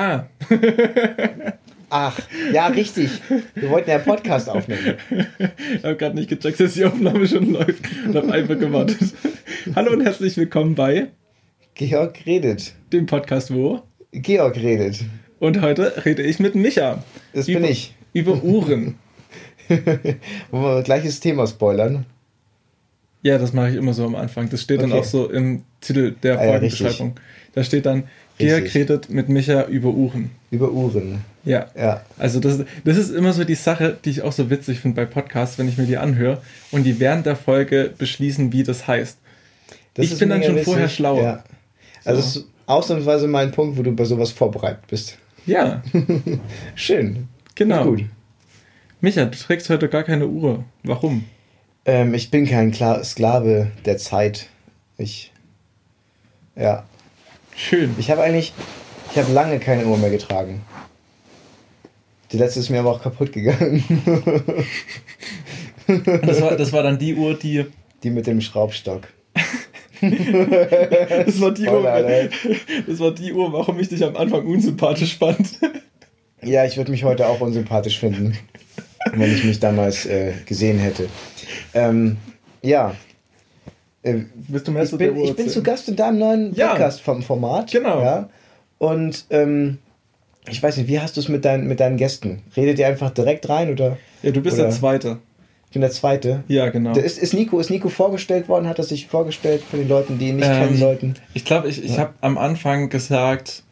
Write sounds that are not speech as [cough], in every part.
Ah. [laughs] Ach, ja, richtig. Wir wollten ja einen Podcast aufnehmen. Ich habe gerade nicht gecheckt, dass die Aufnahme schon läuft und habe einfach gewartet. Hallo und herzlich willkommen bei Georg redet. dem Podcast Wo. Georg redet. Und heute rede ich mit Micha. Das über, bin ich. Über Uhren. [laughs] Wollen wir gleiches Thema spoilern? Ja, das mache ich immer so am Anfang. Das steht dann Okay. auch so im Titel der Ah ja, da steht dann, Georg Richtig. redet mit Micha über Uhren. Über Uhren. Ja. Ja. Also das, das ist immer so die Sache, die ich auch so witzig finde bei Podcasts, wenn ich mir die anhöre und die während der Folge beschließen, wie das heißt. Das Ich bin dann schon vorher witzig. schlauer. Ja. Also So. ausnahmsweise mal ein Punkt, wo du bei sowas vorbereitet bist. Ja, [laughs] Schön. genau. Gut. Micha, du trägst heute gar keine Uhr. Warum? Ähm, ich bin kein Kla Sklave der Zeit. Ich. Ja. Schön. Ich habe eigentlich. Ich habe lange keine Uhr mehr getragen. Die letzte ist mir aber auch kaputt gegangen. [laughs] Das war, das war dann die Uhr, die. Die mit dem Schraubstock. [laughs] Das war die Uhr, Spoiler alert. das war die Uhr, warum ich dich am Anfang unsympathisch fand. Ja, ich würde mich heute auch unsympathisch finden, wenn ich mich damals äh, gesehen hätte. Ähm, ja. Äh, Bist du mehr ich bin, ich bin zu? Gast in deinem neuen Ja. Podcast vom Format. Genau. Ja. Und ähm, ich weiß nicht, wie hast du es mit, deinen mit deinen Gästen? Redet ihr einfach direkt rein oder? Ja, du bist Oder- der Zweite. Ich bin der Zweite. Ja, genau. Da Ist, ist, Nico, ist Nico vorgestellt worden? Hat er sich vorgestellt von den Leuten, die ihn nicht Ähm, kennen sollten? Ich glaube, ich, ich Ja. habe am Anfang gesagt,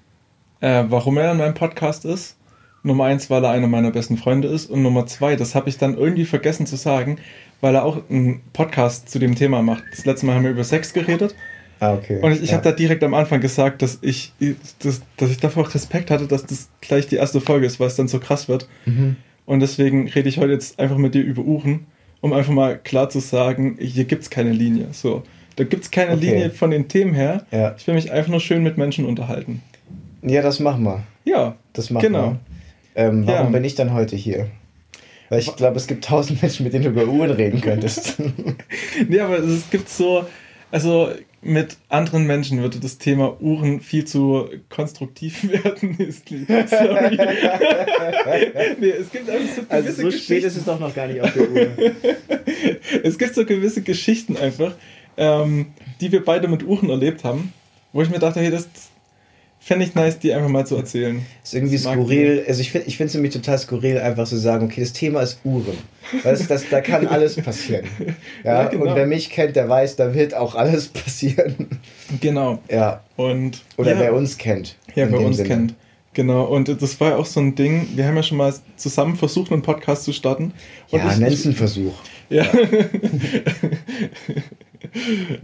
äh, warum er in meinem Podcast ist. Nummer eins, weil er einer meiner besten Freunde ist. Und Nummer zwei, das habe ich dann irgendwie vergessen zu sagen, weil er auch einen Podcast zu dem Thema macht. Das letzte Mal haben wir über Sex geredet. Ah, okay. Und ich, ich ja. habe da direkt am Anfang gesagt, dass ich, dass, dass ich davor auch Respekt hatte, dass das gleich die erste Folge ist, weil es dann so krass wird. Mhm. Und deswegen rede ich heute jetzt einfach mit dir über Uhren, um einfach mal klar zu sagen, hier gibt es keine Linie. So, da gibt es keine Okay. Linie von den Themen her. Ja. Ich will mich einfach nur schön mit Menschen unterhalten. ja, das machen wir. Ja, Das machen Genau. wir. Ähm, warum Ja. bin ich dann heute hier? Weil ich glaube, es gibt tausend [laughs] Menschen, mit denen du über Uhren reden könntest. [laughs] nee, aber es gibt so, also mit anderen Menschen würde das Thema Uhren viel zu konstruktiv [laughs] werden. Sorry. nee, es gibt einfach so gewisse also so spät Geschichten. ist es doch noch gar nicht auf der Uhr. es gibt so gewisse Geschichten einfach, ähm, die wir beide mit Uhren erlebt haben, wo ich mir dachte, hey, das fände ich nice, die einfach mal zu erzählen. ist irgendwie mag skurril. Also ich finde es nämlich total skurril, einfach zu sagen, okay, das Thema ist Uhren. Weil das, das, da kann [laughs] alles passieren. Ja, Ja, genau. Und wer mich kennt, der weiß, da wird auch alles [laughs] passieren. Genau. Ja. Und Oder ja, wer uns kennt. ja, dem uns Sinne. kennt. Genau, und das war ja auch so ein Ding, wir haben ja schon mal zusammen versucht, einen Podcast zu starten. Und Ja, ich- nenn's einen Versuch. [laughs] Ja.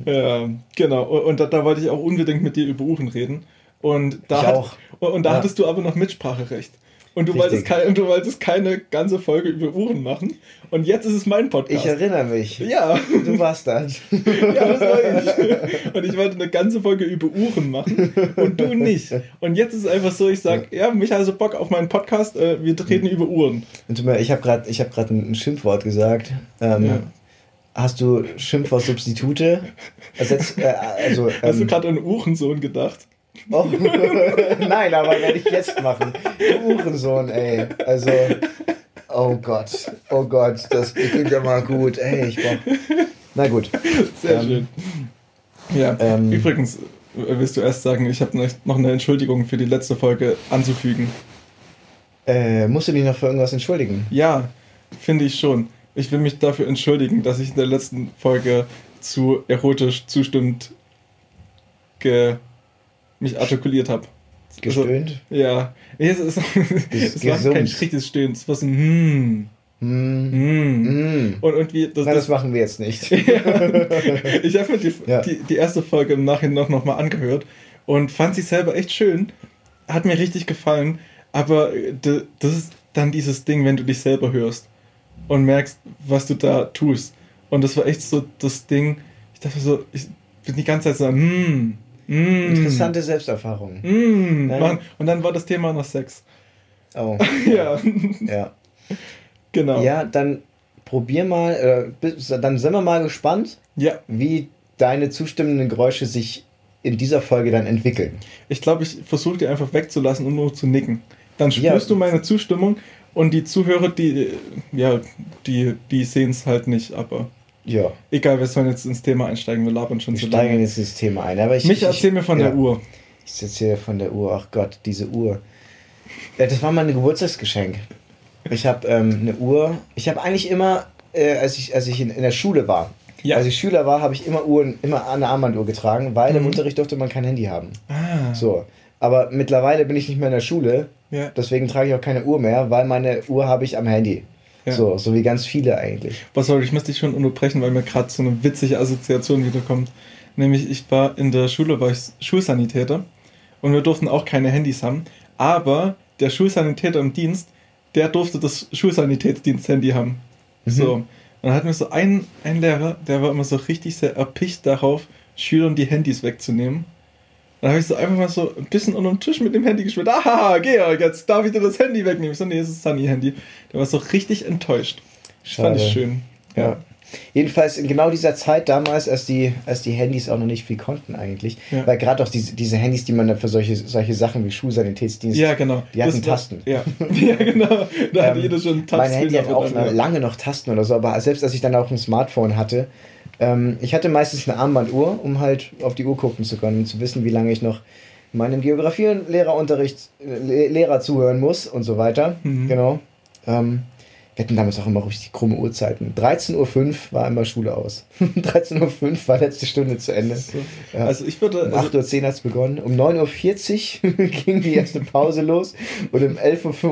ja, genau. Und, und da, da wollte ich auch unbedingt mit dir über Uhren reden. Und da, hat. Und, da Ja. hattest du aber noch Mitspracherecht. Und du, wolltest kein, und du wolltest keine ganze Folge über Uhren machen. Und jetzt ist es mein Podcast. Ich erinnere mich. ja, Du warst das. [laughs] ja, das war ich. Und ich wollte eine ganze Folge über Uhren machen und du nicht. Und jetzt ist es einfach so, ich sage, ja, mich also Bock auf meinen Podcast, äh, wir reden über Uhren. Und mir- ich habe gerade ich hab ein Schimpfwort gesagt. Ähm, Ja. Hast du Schimpfwort-Substitute? Ersetzt, äh, also, Hast du ähm, gerade an Uhrensohn gedacht? Oh, [laughs] Nein, aber werde ich jetzt machen. Du Uhrensohn, ey. Also, oh Gott, oh Gott, das beginnt ja mal gut. Ey, ich brauch. Na gut. Sehr Ähm, schön. Ja, ähm, übrigens, willst du erst sagen, ich habe noch eine Entschuldigung für die letzte Folge anzufügen. Äh, musst du dich noch für irgendwas entschuldigen? Ja, finde ich schon. Ich will mich dafür entschuldigen, dass ich in der letzten Folge zu erotisch zustimmt ge mich artikuliert habe. Gestöhnt? Ja, nee, es, ist, [laughs] es war gesummt. kein richtiges Stöhnen, es war so ein hm, Hm. hm. Hm. Und, und wie, das, Na, das das, machen wir jetzt nicht. [laughs] ich habe mir die, Ja. die, die erste Folge im Nachhinein noch, noch mal angehört und fand sie selber echt schön. Hat mir richtig gefallen. Aber äh, das ist dann dieses Ding, wenn du dich selber hörst und merkst, was du da tust. Und das war echt so das Ding. Ich dachte so, ich bin die ganze Zeit so, hm, hm, Interessante Selbsterfahrung. Nein. Mann. Und dann war das Thema noch Sex. Oh. [laughs] Ja, Ja. genau. Ja, dann probier mal, äh, dann sind wir mal gespannt, ja. wie deine zustimmenden Geräusche sich in dieser Folge dann entwickeln. Ich glaube, ich versuche die einfach wegzulassen und nur zu nicken. Dann Ja. spürst du meine Zustimmung und die Zuhörer, die, ja, die, die sehen es halt nicht, aber Ja, egal, wir sollen jetzt ins Thema einsteigen, wir labern schon wir steigen lange. jetzt ins Thema ein. Aber ich, Mich ich, erzähl mir von ja. der Uhr. Ich hier von der Uhr. Ach Gott, diese Uhr. Ja, das war mein Geburtstagsgeschenk. Ich habe ähm, eine Uhr. Ich habe eigentlich immer, äh, als ich, als ich in, in der Schule war, Ja. als ich Schüler war, habe ich immer Uhren, immer eine Armbanduhr getragen, weil im Mhm. Unterricht durfte man kein Handy haben. Ah, So. Aber mittlerweile bin ich nicht mehr in der Schule, ja. deswegen trage ich auch keine Uhr mehr, weil meine Uhr habe ich am Handy. Ja. So, so wie ganz viele eigentlich. Was soll ich muss dich schon unterbrechen, weil mir gerade so eine witzige Assoziation wiederkommt. Nämlich, ich war in der Schule, war ich Schulsanitäter und wir durften auch keine Handys haben, aber der Schulsanitäter im Dienst, der durfte das Schulsanitätsdienst-Handy haben. So. Und dann hatten wir so einen, einen Lehrer, der war immer so richtig sehr erpicht darauf, Schülern die Handys wegzunehmen. Dann habe ich so einfach mal so ein bisschen unter dem Tisch mit dem Handy gespielt. Ah, Georg, jetzt darf ich dir das Handy wegnehmen. Ich so, nee, es ist Sunny-Handy. Der war so richtig enttäuscht. Das fand ich Schade. schön. Ja. Jedenfalls in genau dieser Zeit damals, als die, als die Handys auch noch nicht viel konnten eigentlich, Ja. weil gerade auch diese, diese Handys, die man dann für solche, solche Sachen wie Schulsanitätsdienst, Ja, genau. die hatten Das war- Tasten. Ja. [laughs] ja, genau. Da hat Ähm, jeder schon einen mein Handy hat auch ja. lange noch Tasten oder so, aber selbst als ich dann auch ein Smartphone hatte, ähm, ich hatte meistens eine Armbanduhr, um halt auf die Uhr gucken zu können und zu wissen, wie lange ich noch meinem Geografie- und Lehrerunterricht äh, Le Lehrer zuhören muss und so weiter. Mhm. Genau. Ähm, wir hatten damals auch immer richtig krumme Uhrzeiten. 13.05 Uhr war immer Schule aus. [laughs] 13.05 Uhr war letzte Stunde zu Ende. So. Ja. Also ich würde. Um Also, 8.10 Uhr hat es begonnen. Um 9.40 Uhr [laughs] ging die erste Pause los und um 11.25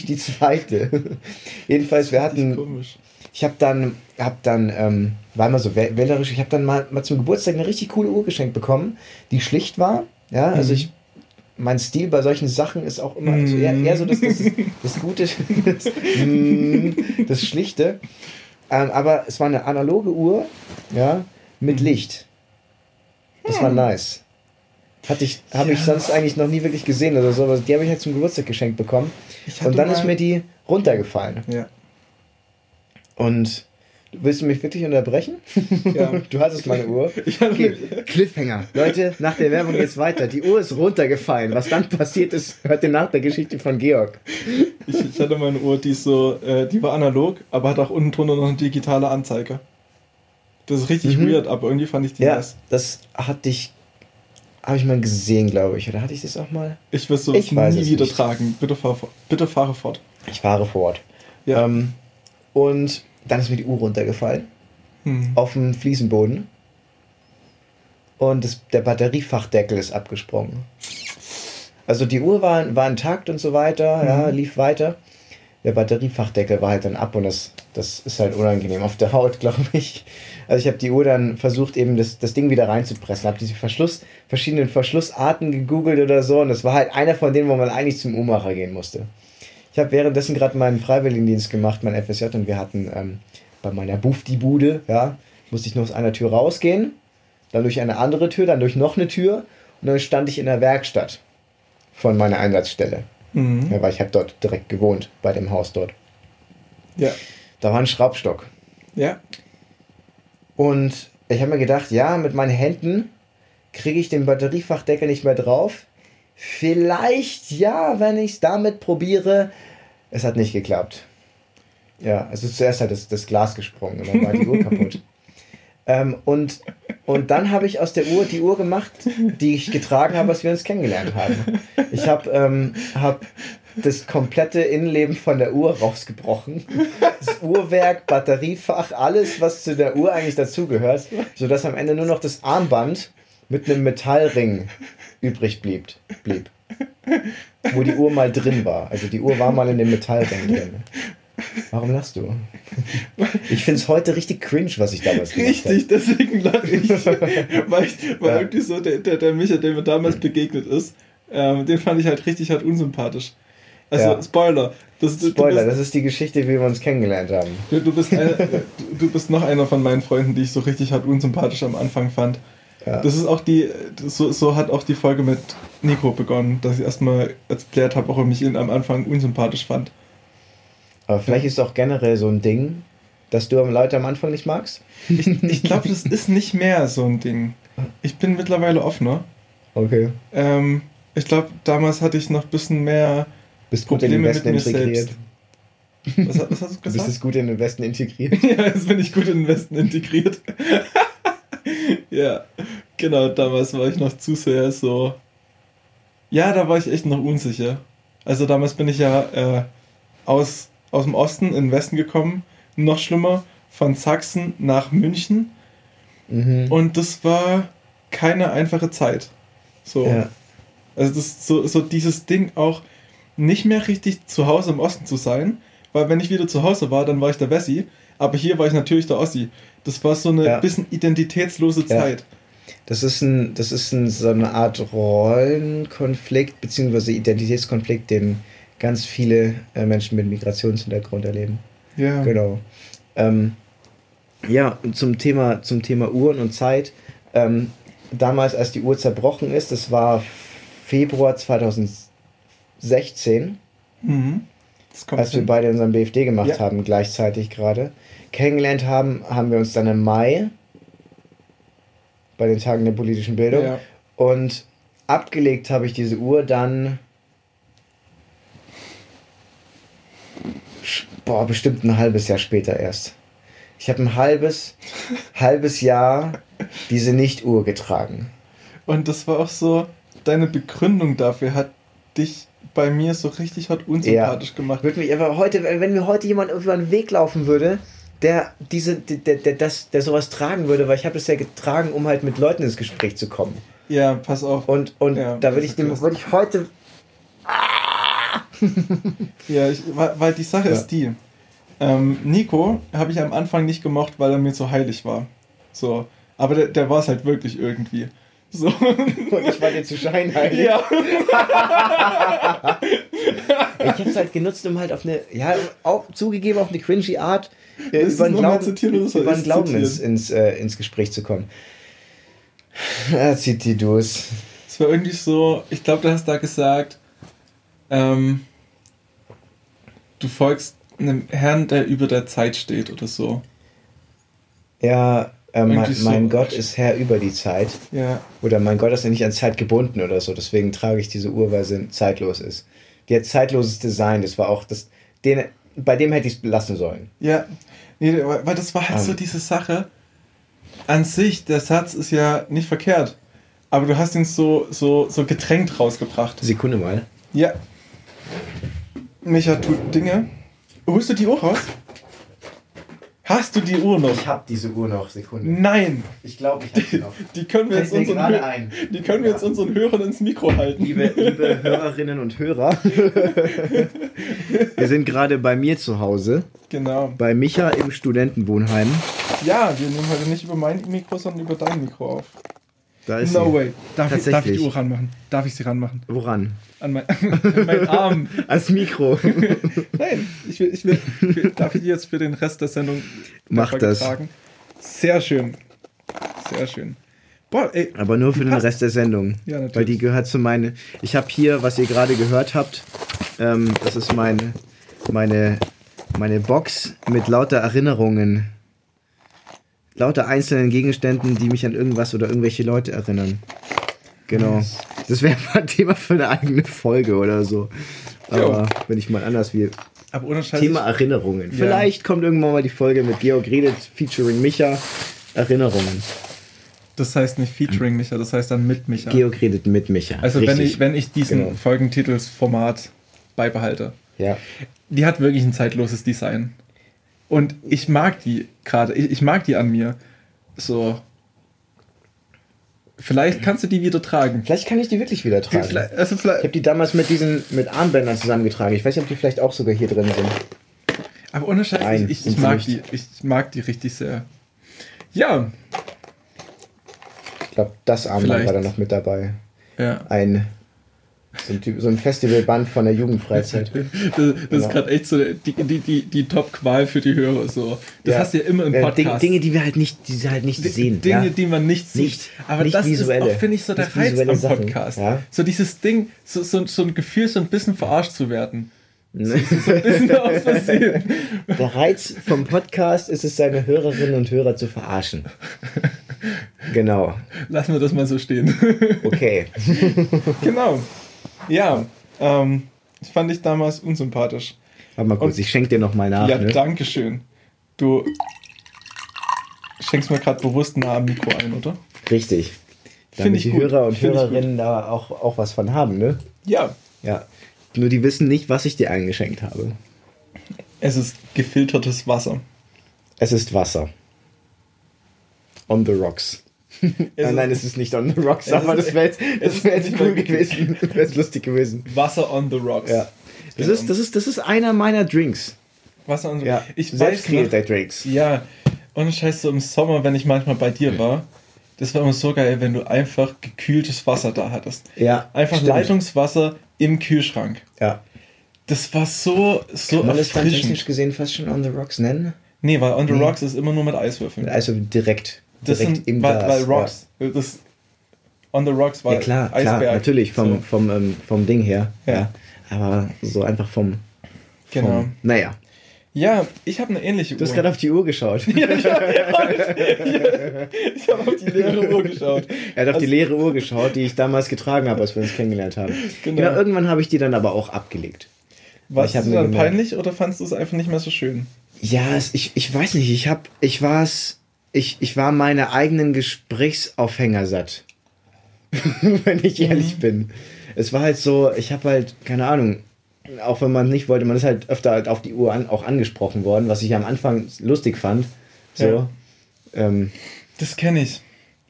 Uhr die zweite. [laughs] Jedenfalls, wir hatten, komisch. ich habe dann, hab dann ähm, war immer so wäh- wählerisch, ich habe dann mal, mal zum Geburtstag eine richtig coole Uhr geschenkt bekommen, die schlicht war. Ja, also Mhm. ich, mein Stil bei solchen Sachen ist auch immer so eher, eher so das, das, das Gute, das, mm, das Schlichte. Ähm, aber es war eine analoge Uhr, ja, mit Mhm. Licht. Das war nice. Hatte ich, habe ich Ja. sonst eigentlich noch nie wirklich gesehen oder so, aber die habe ich halt zum Geburtstag geschenkt bekommen. Ich Und dann ist mir die runtergefallen. Ja. Und willst du mich wirklich unterbrechen? [laughs] Ja. Du hattest meine Uhr. Okay, Cliffhanger. Leute, nach der Werbung geht's weiter. Die Uhr ist runtergefallen. Was dann passiert ist, hört ihr nach der Geschichte von Georg. Ich, ich hatte meine Uhr, die ist so, äh, die war analog, aber hat auch unten drunter noch eine digitale Anzeige. Das ist richtig Mhm. weird, aber irgendwie fand ich die Ja, nice. das hatte ich, habe ich mal gesehen, glaube ich. Oder hatte ich das auch mal? Ich will sowas Ich nie es wieder nicht. tragen. Bitte, fahr, bitte fahre fort. Ich fahre fort. Ja. Ähm, und dann ist mir die Uhr runtergefallen. Hm. auf dem Fliesenboden. Und das, der Batteriefachdeckel ist abgesprungen. Also die Uhr war, war intakt und so weiter, ja, Mhm. lief weiter. Der Batteriefachdeckel war halt dann ab und das, das ist halt unangenehm auf der Haut, [laughs] glaube ich. Also ich habe die Uhr dann versucht, eben das, das Ding wieder reinzupressen. Habe diese Verschluss, verschiedenen Verschlussarten gegoogelt oder so. Und das war halt einer von denen, wo man eigentlich zum Uhrmacher gehen musste. Ich habe währenddessen gerade meinen Freiwilligendienst gemacht, mein FSJ, und wir hatten ähm, bei meiner Bufti-Bude, ja, musste ich nur aus einer Tür rausgehen, dann durch eine andere Tür, dann durch noch eine Tür und dann stand ich in der Werkstatt von meiner Einsatzstelle. Mhm. Ja, weil ich habe dort direkt gewohnt, bei dem Haus dort. Ja. Da war ein Schraubstock. Ja. Und ich habe mir gedacht, ja, mit meinen Händen kriege ich den Batteriefachdeckel nicht mehr drauf. Vielleicht ja, wenn ich es damit probiere. Es hat nicht geklappt. Ja, also zuerst hat das, das Glas gesprungen und dann war die Uhr [laughs] kaputt. Ähm, und, und dann habe ich aus der Uhr die Uhr gemacht, die ich getragen habe, als wir uns kennengelernt haben. Ich habe ähm, hab das komplette Innenleben von der Uhr rausgebrochen. Das Uhrwerk, Batteriefach, alles, was zu der Uhr eigentlich dazugehört, sodass am Ende nur noch das Armband mit einem Metallring übrig blieb. blieb. Wo die Uhr mal drin war. Also die Uhr war mal in dem Metallring drin. Warum lachst du? Ich finde es heute richtig cringe, was ich damals gemacht habe. Richtig, deswegen lache ich. [laughs] weil ich, weil Ja. irgendwie so der, der, der Micha, der mir damals begegnet ist, ähm, den fand ich halt richtig halt unsympathisch. Also, Ja. Spoiler. Das, Spoiler, du das bist, ist die Geschichte, wie wir uns kennengelernt haben. du, du, bist einer, du, du bist noch einer von meinen Freunden, die ich so richtig halt unsympathisch am Anfang fand. Ja. Das ist auch die, so, so hat auch die Folge mit Nico begonnen, dass ich erstmal erklärt habe, warum ich ihn am Anfang unsympathisch fand. Aber vielleicht ist es auch generell so ein Ding, dass du Leute am Anfang nicht magst. Ich, ich glaube, das ist nicht mehr so ein Ding. Ich bin mittlerweile offener. Okay. Ähm, ich glaube, damals hatte ich noch ein bisschen mehr Bist gut in den Probleme mit Westen mir integriert. selbst. Was, was hast du Du bist gesagt? es gut in den Westen integriert. [laughs] ja, jetzt bin ich gut in den Westen integriert. [laughs] ja, genau, damals war ich noch zu sehr so. Ja, da war ich echt noch unsicher. Also damals bin ich ja äh, aus, aus dem Osten in den Westen gekommen. Noch schlimmer, von Sachsen nach München. Mhm. Und das war keine einfache Zeit. So. Ja. Also das ist so, so dieses Ding auch nicht mehr richtig zu Hause im Osten zu sein, weil wenn ich wieder zu Hause war, dann war ich der Wessi, aber hier war ich natürlich der Ossi. Das war so eine Ja. bisschen identitätslose Ja. Zeit. Das ist, ein, das ist ein, so eine Art Rollenkonflikt bzw. Identitätskonflikt, den ganz viele äh, Menschen mit Migrationshintergrund erleben. Ja. Genau. Ähm, ja, zum Thema, zum Thema Uhren und Zeit. Ähm, damals, als die Uhr zerbrochen ist, das war Februar 2016, Mhm. Als wir hin. beide unseren BFD gemacht Ja. haben, gleichzeitig gerade. Kennengelernt haben, haben wir uns dann im Mai bei den Tagen der politischen Bildung. ja. Und abgelegt habe ich diese Uhr dann. Boah, bestimmt ein halbes Jahr später erst. Ich habe ein halbes, [laughs] halbes Jahr diese Nicht-Uhr getragen. Und das war auch so, deine Begründung dafür hat dich bei mir so richtig hart unsympathisch gemacht. Würde mich aber heute, wenn mir heute jemand über den Weg laufen würde, der diese, der, der, das, der sowas tragen würde, weil ich habe das ja getragen, um halt mit Leuten ins Gespräch zu kommen. Ja, pass auf. Und, und Ja, da würde ich dem, würde ich heute. Ja, ich, weil, weil die Sache Ja. ist die. Ähm, Nico habe ich am Anfang nicht gemocht, weil er mir zu heilig war. So. Aber der, der war es halt wirklich irgendwie. So. Und ich war dir zu scheinheilig. ja. [laughs] Ich habe es halt genutzt, um halt auf eine, ja, auch zugegeben auf eine cringy Art äh, über einen Glauben, zitieren über ich's Glauben zitieren? ins, ins, äh, ins Gespräch zu kommen. Ja, zitier du es. Es war irgendwie so, ich glaube, du hast da gesagt, ähm, du folgst einem Herrn, der über der Zeit steht oder so. Ja, äh, mein, so. Gott ist Herr über die Zeit. Ja. Oder mein Gott ist ja nicht an Zeit gebunden oder so. Deswegen trage ich diese Uhr, weil sie zeitlos ist. Die hat zeitloses Design. Das war auch das. Den, bei dem hätte ich es belassen sollen. Ja, nee, weil das war halt Ähm. so diese Sache. An sich, der Satz ist ja nicht verkehrt. Aber du hast ihn so, so, so gedrängt rausgebracht. Sekunde mal. Ja. Micha tut Dinge. Holst du die Uhr raus? Hast du die Uhr noch? Ich habe diese Uhr noch. Sekunde. Nein! Ich glaube, ich habe sie noch. Die können wir jetzt unseren, ein. die können wir jetzt unseren Hörern ins Mikro halten. Liebe, liebe Hörerinnen und Hörer, [laughs] wir sind gerade bei mir zu Hause, Genau. bei Micha im Studentenwohnheim. Ja, wir nehmen heute nicht über mein Mikro, sondern über dein Mikro auf. Da ist No sie. way. Darf ich, darf ich die. Uhr ranmachen? Darf ich sie ranmachen? Woran? An mein, [laughs] an meinen Arm. Als Mikro. [laughs] Nein, ich will, ich will, für, darf ich die jetzt für den Rest der Sendung Mach das. tragen? Sehr schön. Sehr schön. Boah, ey, Aber nur für den passt. Rest der Sendung. Ja, natürlich. Weil die gehört zu meine. Ich habe hier, was ihr gerade gehört habt, ähm, das ist meine, meine, meine Box mit lauter Erinnerungen. Lauter einzelnen Gegenständen, die mich an irgendwas oder irgendwelche Leute erinnern. Genau. Das wäre mal ein Thema für eine eigene Folge oder so. Aber wenn ich mal anders will. aber ohne Scheiß. Thema Erinnerungen. Vielleicht kommt irgendwann mal die Folge mit Georg Redet featuring Micha. Erinnerungen. Das heißt nicht featuring Micha, das heißt dann mit Micha. Georg redet mit Micha. also wenn Richtig. ich, wenn ich diesen Genau. Folgentitelsformat beibehalte. Ja. Die hat wirklich ein zeitloses Design. Und ich mag die gerade, ich, ich mag die an mir. So. Vielleicht kannst du die wieder tragen. Vielleicht kann ich die wirklich wieder tragen. Vielleicht, also Ich habe die damals mit diesen mit Armbändern zusammengetragen. Ich weiß nicht, ob die vielleicht auch sogar hier drin sind. aber ohne Scheiß, Nein, ich, ich, mag nicht. die. Ich mag die richtig sehr. Ja, Ich glaube, das Armband war da noch mit dabei. ja. Ein so ein, typ, so ein Festivalband von der Jugendfreizeit. [laughs] Das, das Genau. ist gerade echt so die, die, die, die Top-Qual für die Hörer. So. Das Ja. hast du ja immer im Podcast. Dinge, Dinge, die wir halt nicht, die sie halt nicht sehen. Dinge, ja? die man nicht sieht. Nicht- Aber nicht das visuelle. ist auch, finde ich, so der Reiz am Sachen, Podcast. ja. So dieses Ding, so, so, so ein Gefühl, so ein bisschen verarscht zu werden. So, so ein bisschen [laughs] aus Versehen. Der Reiz vom Podcast ist es, seine Hörerinnen und Hörer zu verarschen. [laughs] Genau. Lassen wir das mal so stehen. Okay. genau. Ja, ähm, das fand ich damals unsympathisch. Warte mal kurz, Und- ich schenke dir nochmal nach. ja, ne? danke schön. Du schenkst mir gerade bewusst nah am Mikro ein, oder? Richtig. Find Damit ich die gut. Hörer und Find. Hörerinnen da auch, auch was von haben, ne? Ja. Ja. Nur die wissen nicht, was ich dir eingeschenkt habe. Es ist gefiltertes Wasser. Es ist Wasser. On the rocks. Es [laughs] nein, nein, es ist nicht on the rocks, Es aber ist- das wäre jetzt, es das wär jetzt cool gewesen. Das wäre lustig gewesen. Wasser on the rocks. Ja. Das ist, das, ist, das ist einer meiner Drinks. Wasser on the Ja. Ich Selbst kreierte Drinks. Ja, ohne Scheiß, so im Sommer, wenn ich manchmal bei dir war, das war immer so geil, wenn du einfach gekühltes Wasser da hattest. Ja. Einfach stimmt. Leitungswasser im Kühlschrank. Ja. Das war so, so Kann man das technisch gesehen fast schon on the rocks nennen? Nee, weil On the Nee. Rocks ist immer nur mit Eiswürfeln. Also direkt. Das direkt sind, im weil, Glas. weil Rocks, das On the Rocks war Ja, ja klar, klar, Eisberg. natürlich, vom, So, vom, ähm, vom Ding her. Ja. Ja. Aber so einfach vom. genau. Vom, naja. Ja, ich habe eine ähnliche Du hast Uhr. gerade auf die Uhr geschaut. [laughs] ich habe auf die leere Uhr geschaut. Er hat auf die Also- leere Uhr geschaut, die ich damals getragen habe, als wir uns kennengelernt haben. Genau. Genau, irgendwann habe ich die dann aber auch abgelegt. War es hab dann peinlich oder fandest du es einfach nicht mehr so schön? Ja, es, ich, ich weiß nicht, ich hab, ich war's, ich, ich war meine eigenen Gesprächsaufhänger satt. [laughs] wenn ich ehrlich Mhm. bin. Es war halt so, ich habe halt, keine Ahnung, auch wenn man nicht wollte, man ist halt öfter halt auf die Uhr an, auch angesprochen worden, was ich am Anfang lustig fand. So. Ja. Ähm, Das kenne ich.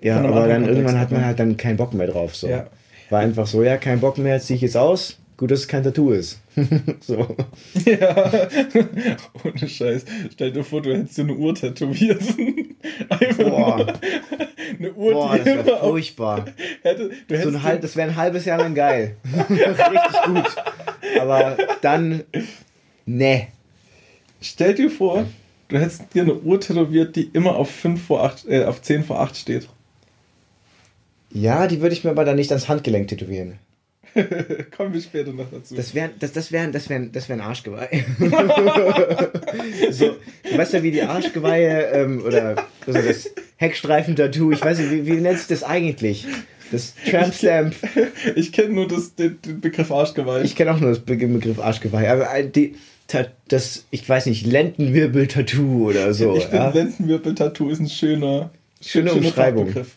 ja, aber dann irgendwann hat man halt dann keinen Bock mehr drauf. So. Ja. War einfach so, ja, kein Bock mehr, zieh ich jetzt aus. Gut, dass es kein Tattoo ist. [laughs] so. Ja, [laughs] ohne Scheiß. Stell dir vor, du hättest dir eine Uhr tätowiert. [laughs] Einfach Boah. eine Uhr, Boah, das wäre furchtbar. hätte, du So ein halb, das wäre ein halbes Jahr lang geil. Richtig gut. Aber dann, ne. Stell dir vor, du hättest dir eine Uhr tätowiert, die immer auf 5 vor 8, äh, auf 10 vor 8 steht. Ja, die würde ich mir aber dann nicht ans Handgelenk tätowieren. [laughs] Kommen wir später noch dazu. Das wäre das, das wär, das wär, das wär ein Arschgeweih. [laughs] so, du weißt ja, wie die Arschgeweihe ähm, oder also das Heckstreifen-Tattoo, ich weiß nicht, wie, wie nennt sich das eigentlich? Das Tramp Stamp. ich kenne nur das, den, den Begriff Arschgeweih. Ich kenne auch nur das Be- Begriff Arschgeweih, aber ein- die, das, ich weiß nicht, Lendenwirbel-Tattoo oder so. ich finde, ja? Lendenwirbel-Tattoo ist ein schöner, Schöne schöner Umschreibung. Fachbegriff.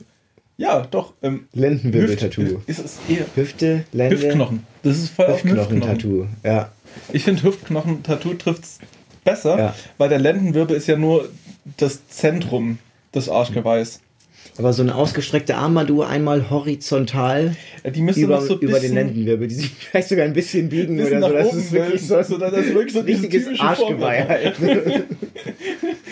Ja, doch. Ähm, Lendenwirbel-Tattoo. Ist es eher Hüfte, Lende, Hüftknochen. Das ist voll. Hüftknochen-Tattoo. Ja. Ich finde Hüftknochen-Tattoo trifft es besser, Ja. weil der Lendenwirbel ist ja nur das Zentrum des Arschgeweihs. Aber so eine ausgestreckte Armbanduhr einmal horizontal müsste über, so ein über den Lendenwirbel, die sich [laughs] vielleicht sogar ein bisschen biegen bisschen oder so. Das ist wirklich so ein so, das wirklich so diese richtiges Arschgeweih halt. [laughs]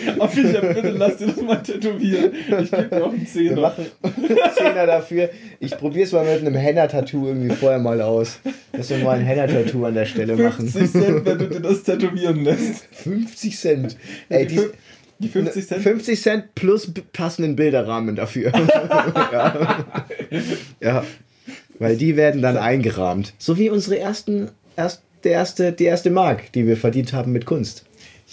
Ich bitte lass dir das mal tätowieren. Ich gebe dir auch einen Wir Zehner. [laughs] Zehner dafür. Ich probiere es mal mit einem Henna-Tattoo irgendwie vorher mal aus. Dass wir mal ein Henna-Tattoo an der Stelle 50 machen. Cent, wenn du dir das tätowieren lässt. 50 Cent. Ey, Die die, fün- die 50 Cent. 50 Cent plus passenden Bilderrahmen dafür. [laughs] ja. ja. Weil die werden dann eingerahmt. So wie unsere ersten, erst, der erste, die erste Mark, die wir verdient haben mit Kunst.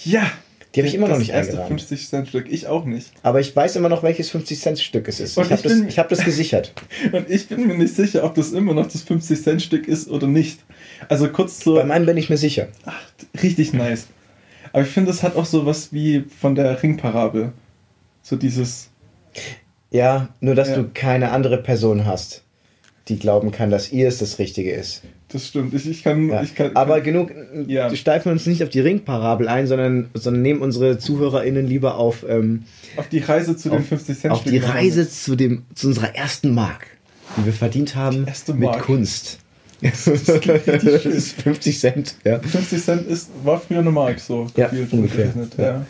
Ja. Die habe ich immer noch nicht erste eingerahmt. 50 Cent Stück. Ich auch nicht. Aber ich weiß immer noch, welches 50 Cent Stück es ist. Und Ich habe das, ich hab das gesichert. [laughs] Und ich bin mir nicht sicher, ob das immer noch das 50 Cent Stück ist oder nicht. Also kurz Bei zur. meinem bin ich mir sicher. Ach, richtig nice. Aber ich finde, das hat auch so was wie von der Ringparabel. So dieses. Ja, nur dass Ja. du keine andere Person hast, die glauben kann, dass ihr es das Richtige ist. Das stimmt. Ich, ich kann. Ja. Ich kann Aber genug, Ja. wir steifen uns nicht auf die Ringparabel ein, sondern, sondern nehmen unsere ZuhörerInnen lieber auf, ähm, auf die Reise zu den auf, 50 Cent auf die Reise zu, dem, zu unserer ersten Mark, die wir verdient haben mit. Kunst. Das ist 50 Cent, ja. 50 Cent ist, war früher eine Mark, so Ja, ungefähr. Ja. Ja.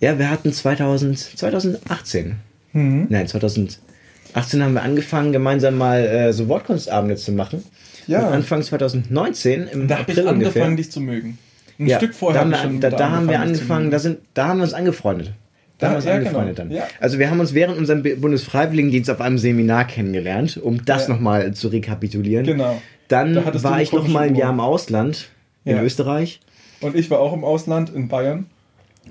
Ja, wir hatten 2000, 2018, Mhm. nein, 2018 haben wir angefangen, gemeinsam mal äh, so Wortkunstabende zu machen. Ja. Und Anfang 2019, im Da habe ich April angefangen, ungefähr. dich zu mögen. Ein ja, Stück vorher da haben hab wir, da, da haben wir angefangen, da, sind, da haben wir uns angefreundet. Da haben wir uns ja, angefreundet genau. dann. Ja. Also wir haben uns während unserem Bundesfreiwilligendienst auf einem Seminar kennengelernt, um das Ja. nochmal zu rekapitulieren. Genau. Dann Da war ich noch mal ein. Jahr im Ausland, in Ja. Österreich. Und ich war auch im Ausland, in Bayern.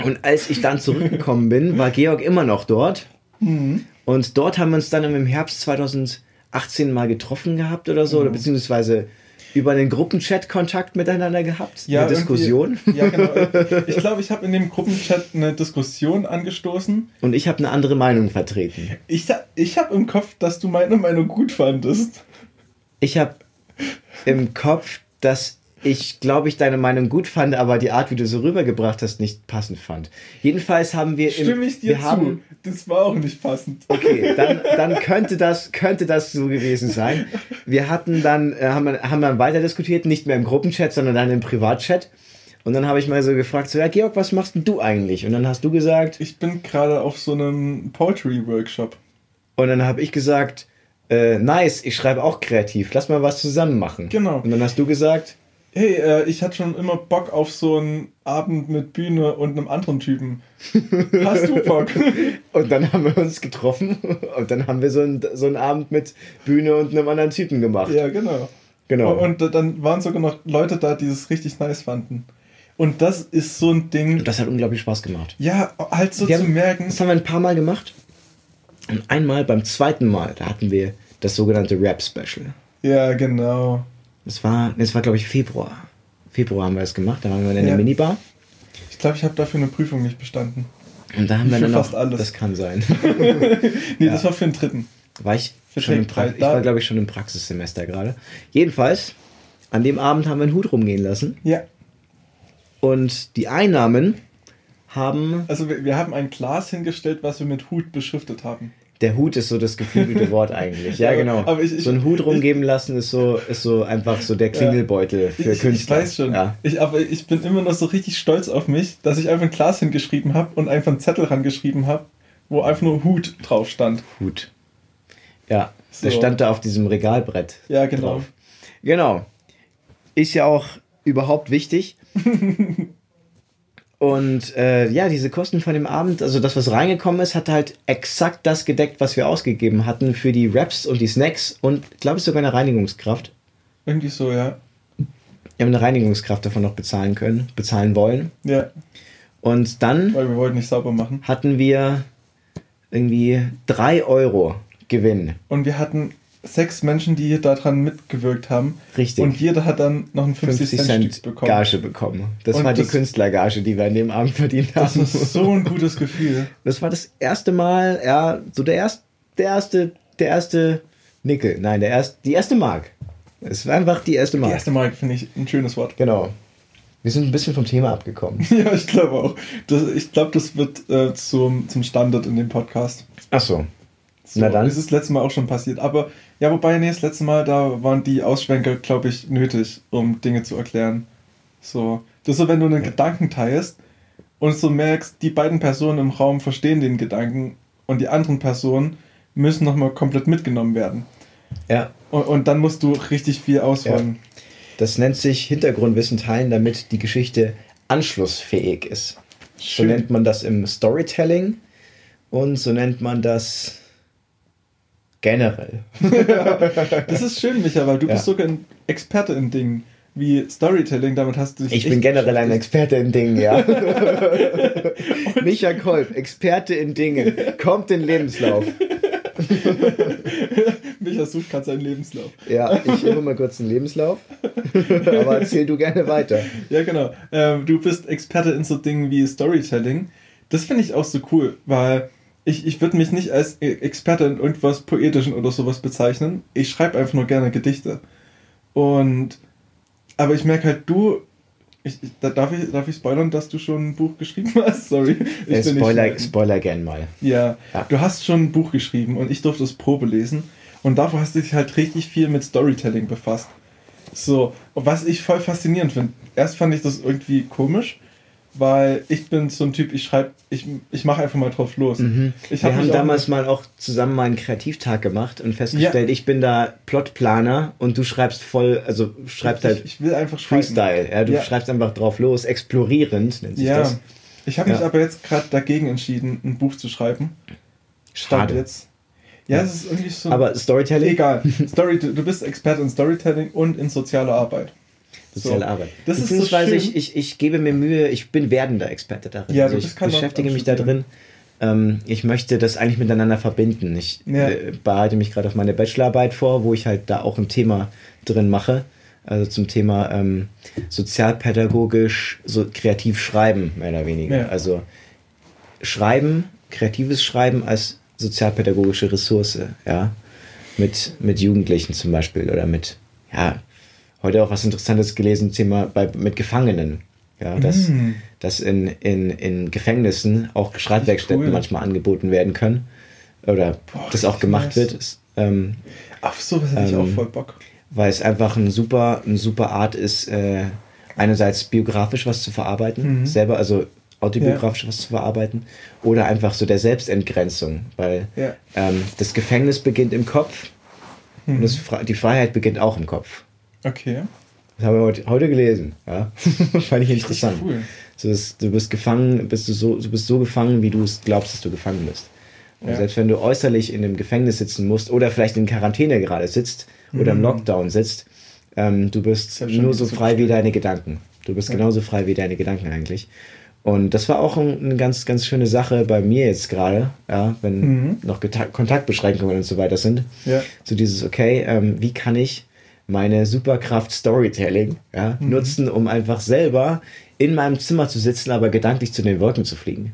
Und als ich dann zurückgekommen bin, war Georg immer noch dort. Mhm. Und dort haben wir uns dann im Herbst 2018 mal getroffen gehabt oder so, oder Mhm. beziehungsweise über einen Gruppenchat Kontakt miteinander gehabt, Ja, eine Diskussion. Ja, genau. [laughs] Ich glaube, ich habe in dem Gruppenchat eine Diskussion angestoßen. Und ich habe eine andere Meinung vertreten. Ich, ich habe im Kopf, dass du meine Meinung gut fandest. Ich habe im Kopf, dass ich, glaube ich, deine Meinung gut fand, aber die Art, wie du so rübergebracht hast, nicht passend fand. Jedenfalls haben wir im, Stimme ich dir zu. haben das war auch nicht passend. Okay, [laughs] dann, dann könnte, das, könnte das so gewesen sein. Wir hatten dann, äh, haben, wir- haben dann weiter diskutiert, nicht mehr im Gruppenchat, sondern dann im Privatchat. Und dann habe ich mal so gefragt, so, ja, Georg, was machst denn du eigentlich? Und dann hast du gesagt, Ich bin gerade auf so einem Poetry-Workshop. und dann habe ich gesagt, äh, nice, ich schreibe auch kreativ, lass mal was zusammen machen. Genau. Und dann hast du gesagt, Hey, äh, ich hatte schon immer Bock auf so einen Abend mit Bühne und einem anderen Typen. [laughs] Hast du Bock? [laughs] und dann haben wir uns getroffen und dann haben wir so einen, so einen Abend mit Bühne und einem anderen Typen gemacht. ja, genau. Genau. Und dann waren sogar noch Leute da, die es richtig nice fanden. Und das ist so ein Ding. Und das hat unglaublich Spaß gemacht. Ja, halt so Wir zu haben, merken. Das haben wir ein paar Mal gemacht. Und einmal beim zweiten Mal, da hatten wir das sogenannte Rap-Special. Ja, genau. Das war, das war glaube ich Februar. Februar haben wir das gemacht, da waren wir in der Ja. Minibar. Ich glaube, ich habe dafür eine Prüfung nicht bestanden. Und da haben wir Für dann noch, fast alles. das kann sein. [laughs] Nee, das war für den dritten. War ich Für schon im pra ich war glaube ich schon im Praxissemester gerade. Jedenfalls, an dem Abend haben wir einen Hut rumgehen lassen. Ja. Und die Einnahmen haben, Also wir, wir haben ein Glas hingestellt, was wir mit Hut beschriftet haben. der Hut ist so das geflügelte Wort eigentlich. Ja, [laughs] genau. aber ich- ich- so einen Hut rumgeben lassen ist so, ist so einfach so der Klingelbeutel für ich, Künstler. Ich weiß schon. Ja. Ich, aber ich bin immer noch so richtig stolz auf mich, dass ich einfach ein Glas hingeschrieben habe und einfach einen Zettel rangeschrieben habe, wo einfach nur Hut drauf stand. Hut. Ja, der So. stand da auf diesem Regalbrett. Ja, genau. drauf. Genau. Ist ja auch überhaupt wichtig. [laughs] Und äh, ja, diese Kosten von dem Abend, also das, was reingekommen ist, hat halt exakt das gedeckt, was wir ausgegeben hatten für die Wraps und die Snacks und, glaube ich, sogar eine Reinigungskraft. Irgendwie so, ja. Wir haben eine Reinigungskraft davon noch bezahlen können, bezahlen wollen. Ja, Und dann weil wir wollten nicht sauber machen. hatten wir irgendwie 3 Euro Gewinn. Und wir hatten sechs Menschen, die hier daran mitgewirkt haben. Richtig. Und jeder hat dann noch ein 50, 50 Cent, Cent bekommen. Gage bekommen. Das Und war die das- Künstlergage, die wir an dem Abend verdient haben. Das ist so ein gutes Gefühl. Das war das erste Mal, ja, so der erste, der erste, der erste Nickel. Nein, der erste, die erste Mark. Es war einfach die erste Die Mark. erste Mal finde ich ein schönes Wort. Genau. Wir sind ein bisschen vom Thema abgekommen. [laughs] Ja, ich glaube auch. Das, ich glaube, das wird äh, zum, zum Standard in dem Podcast. Ach so. So, Na dann. Das ist das letzte Mal auch schon passiert. Aber ja, wobei, nee, das letzte Mal, da waren die Ausschwenker, glaube ich, nötig, um Dinge zu erklären. So. Das ist so, wenn du einen Gedanken teilst und so merkst, die beiden Personen im Raum verstehen den Gedanken und die anderen Personen müssen nochmal komplett mitgenommen werden. Ja. Und, und dann musst du richtig viel ausholen. Das nennt sich Hintergrundwissen teilen, damit die Geschichte anschlussfähig ist. So Schön. nennt man das im Storytelling und so nennt man das generell. [laughs] Das ist schön, Micha, weil du Ja. bist sogar ein Experte in Dingen wie Storytelling. Damit hast du dich Ich bin generell ein. Experte in Dingen, ja. [laughs] Micha Kolb, Experte in Dingen. Kommt in Lebenslauf. [laughs] Micha sucht gerade seinen Lebenslauf. Ja, ich hole mal kurz einen Lebenslauf. Aber erzähl du gerne weiter. Ja, genau. Ähm, du bist Experte in so Dingen wie Storytelling. Das finde ich auch so cool, weil ich, ich würde mich nicht als E- Experte in irgendwas Poetischen oder sowas bezeichnen. Ich schreibe einfach nur gerne Gedichte. Und aber ich merke halt, du. Ich, ich, da darf, ich, darf ich spoilern, dass du schon ein Buch geschrieben [laughs] hast? Sorry. Ich Äh, nicht Spoiler. Spoiler gern mal. Ja, Ja. du hast schon ein Buch geschrieben und ich durfte es Probe lesen. Und davor hast du dich halt richtig viel mit Storytelling befasst. So, was ich voll faszinierend finde. Erst fand ich das irgendwie komisch, weil ich bin so ein Typ, ich schreibe, ich, ich mache einfach mal drauf los. Ich Mhm. Wir hab haben mich auch damals mal auch zusammen mal einen Kreativtag gemacht und festgestellt, ich bin da Plotplaner und du schreibst voll, also schreibst halt ich, ich will einfach schreiben. Freestyle. Ja, du Ja. schreibst einfach drauf los, explorierend nennt sich Ja, das. ich habe mich Ja. aber jetzt gerade dagegen entschieden, ein Buch zu schreiben. Schade. jetzt. Ja, es ist irgendwie so. Aber Storytelling, egal. Story, du, du bist Experte in Storytelling und in sozialer Arbeit. Soziale So. Arbeit. Das ist so ich, ich, ich gebe mir Mühe, ich bin werdender Experte darin. Ja, also ich beschäftige mich da drin. ähm, ich möchte das eigentlich miteinander verbinden. Ich ja. äh, bereite mich gerade auf meine Bachelorarbeit vor, wo ich halt da auch ein Thema drin mache. Also zum Thema ähm, sozialpädagogisch, so kreativ schreiben, mehr oder weniger. Ja. Also Schreiben, kreatives Schreiben als sozialpädagogische Ressource, ja. Mit, mit Jugendlichen zum Beispiel oder mit, ja, heute auch was Interessantes gelesen, Thema bei, mit Gefangenen. Ja, dass, mm. dass in, in, in Gefängnissen auch Schreibwerkstätten cool. manchmal angeboten werden können. Oder Boah, das auch gemacht nice. wird. Ist, ähm, Auf sowas hätte ähm, ich auch ähm, voll Bock. Weil es einfach ein super, eine super Art ist, äh, einerseits biografisch was zu verarbeiten, mhm. selber, also autobiografisch ja. was zu verarbeiten, oder einfach so der Selbstentgrenzung, weil ja. ähm, das Gefängnis beginnt im Kopf mhm. und das, die Freiheit beginnt auch im Kopf. Okay. Das haben wir heute, heute gelesen. Ja? [laughs] Fand ich interessant. Cool. So, dass du bist gefangen, bist du so, du bist so gefangen, wie du es glaubst, dass du gefangen bist. Und ja. selbst wenn du äußerlich in einem Gefängnis sitzen musst oder vielleicht in Quarantäne gerade sitzt mhm. oder im mhm. Lockdown sitzt, ähm, du bist nur so frei wie deine Gedanken. Du bist ja. genauso frei wie deine Gedanken eigentlich. Und das war auch ein, eine ganz, ganz schöne Sache bei mir jetzt gerade, ja, wenn mhm. noch Kontaktbeschränkungen und so weiter sind. Ja. So dieses, okay, ähm, wie kann ich meine Superkraft Storytelling ja, mhm. nutzen, um einfach selber in meinem Zimmer zu sitzen, aber gedanklich zu den Wolken zu fliegen.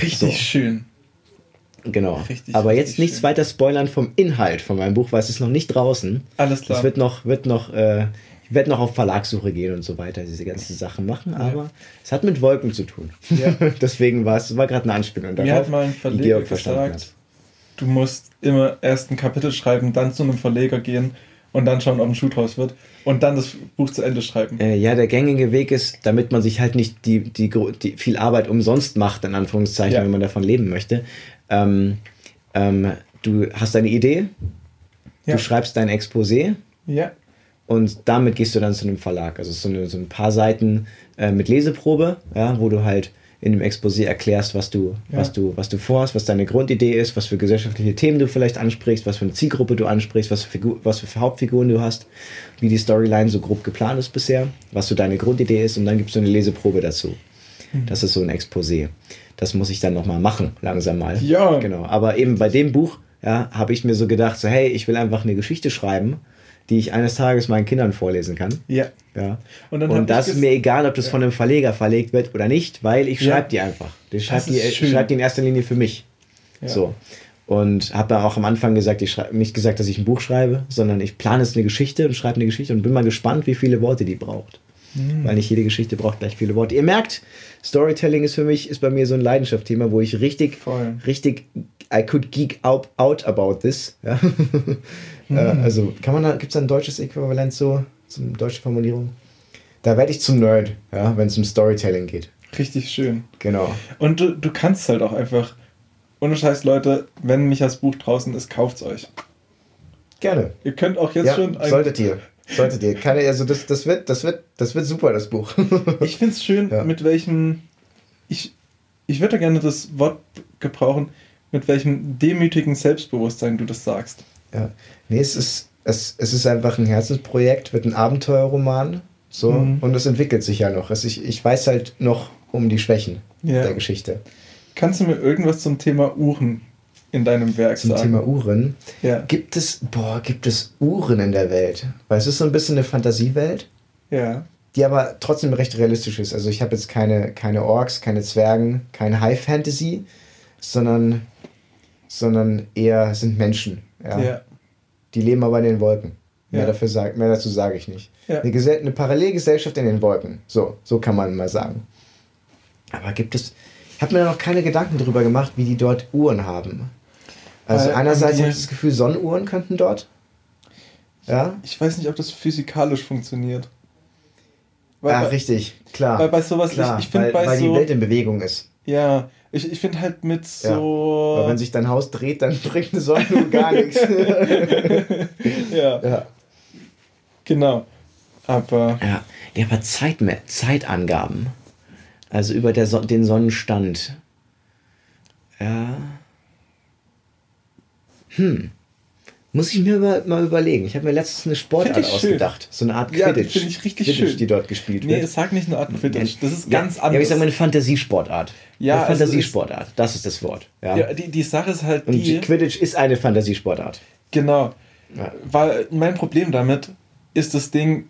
Richtig so. schön. Genau. Richtig, aber richtig jetzt nichts schön. weiter spoilern vom Inhalt von meinem Buch, weil es ist noch nicht draußen. Alles klar. Es wird noch, wird noch, äh, ich werde noch auf Verlagssuche gehen und so weiter, diese ganzen Sachen machen, ja. aber es hat mit Wolken zu tun. Ja. [laughs] Deswegen war es war gerade eine Anspielung darauf, Mir hat mal ein Verleger gesagt, du musst immer erst ein Kapitel schreiben, dann zu einem Verleger gehen und dann schauen, ob ein Schuh draus wird und dann das Buch zu Ende schreiben. Äh, ja, der gängige Weg ist, damit man sich halt nicht die, die, die viel Arbeit umsonst macht, in Anführungszeichen, ja. wenn man davon leben möchte. Ähm, ähm, du hast eine Idee, ja. du schreibst dein Exposé. Ja. Und damit gehst du dann zu einem Verlag. Also so, eine, so ein paar Seiten äh, mit Leseprobe, ja, wo du halt in dem Exposé erklärst, was du, ja. was, du, was du vorhast, was deine Grundidee ist, was für gesellschaftliche Themen du vielleicht ansprichst, was für eine Zielgruppe du ansprichst, was für, was für Hauptfiguren du hast, wie die Storyline so grob geplant ist bisher, was so deine Grundidee ist und dann gibst du eine Leseprobe dazu. Mhm. Das ist so ein Exposé. Das muss ich dann nochmal machen, langsam mal. Ja. Genau. Aber eben bei dem Buch ja, habe ich mir so gedacht, so hey, ich will einfach eine Geschichte schreiben die ich eines Tages meinen Kindern vorlesen kann. Ja. ja. Und, und das ist mir egal, ob das ja. von einem Verleger verlegt wird oder nicht, weil ich schreibe ja. die einfach. Ich schreibe die, schreib die in erster Linie für mich. Ja. So. Und habe dann auch am Anfang gesagt, ich schreibe nicht gesagt, dass ich ein Buch schreibe, sondern ich plane jetzt eine Geschichte und schreibe eine Geschichte und bin mal gespannt, wie viele Worte die braucht. Mhm. Weil nicht jede Geschichte braucht gleich viele Worte. Ihr merkt, Storytelling ist für mich, ist bei mir so ein Leidenschaftsthema, wo ich richtig, Voll. richtig, I could geek out, out about this. Ja? [laughs] Mhm. Äh, also kann man da, gibt es ein deutsches Äquivalent so, zum deutsche Formulierung? Da werde ich zum Nerd, ja, wenn es um Storytelling geht. Richtig schön. Genau. Und du, du kannst halt auch einfach, ohne Scheiß, Leute, wenn Michas Buch draußen ist, kauft's euch. Gerne. Ihr könnt auch jetzt ja, schon. Ein solltet ihr. Solltet ihr. Keine, also das, das, wird, das, wird, das wird super, das Buch. [laughs] ich finde es schön, ja. mit welchem. Ich, ich würde gerne das Wort gebrauchen, mit welchem demütigen Selbstbewusstsein du das sagst. Ja. Nee, es ist, es, es ist einfach ein Herzensprojekt, wird ein Abenteuerroman. So, mhm. und es entwickelt sich ja noch. Also ich, ich weiß halt noch um die Schwächen ja. der Geschichte. Kannst du mir irgendwas zum Thema Uhren in deinem Werk zum sagen? Zum Thema Uhren? Ja. Gibt es, boah, gibt es Uhren in der Welt? Weil es ist so ein bisschen eine Fantasiewelt. Ja. Die aber trotzdem recht realistisch ist. Also ich habe jetzt keine, keine Orks, keine Zwergen, keine High Fantasy, sondern, sondern eher sind Menschen. Ja. ja. Die leben aber in den Wolken. Mehr, ja. dafür sag, mehr dazu sage ich nicht. Ja. Eine, Gesell eine Parallelgesellschaft in den Wolken. So, so kann man mal sagen. Aber gibt es. Ich habe mir da noch keine Gedanken darüber gemacht, wie die dort Uhren haben. Also Weil, einerseits habe ich das Gefühl, Sonnenuhren könnten dort. Ja? Ich weiß nicht, ob das physikalisch funktioniert. Weil, ah, richtig, klar. Weil bei sowas, klar, ich, ich finde bei weil so, die Welt in Bewegung ist. Ja, ich, ich finde halt mit so. Ja. Weil wenn sich dein Haus dreht, dann [laughs] bringt eine Sonne gar nichts. [laughs] ja. ja. Genau. Aber. Ja, ja aber Zeit, Zeitangaben. Also über der so den Sonnenstand. Ja. Hm. Muss ich mir mal, mal überlegen. Ich habe mir letztens eine Sportart schön. ausgedacht. So eine Art Ja, Quidditch. die finde ich richtig Quidditch, schön. die dort gespielt Nee, wird. sag nicht eine Art Quidditch. Das ist ja, ganz Ja, anders. aber ich sage mal eine Fantasiesportart. Ja, eine ist- Fantasiesportart. Das ist das Wort. Ja. ja, die, die Sache ist halt Und die. Quidditch ist eine Fantasiesportart. Genau. Ja. Weil mein Problem damit ist das Ding,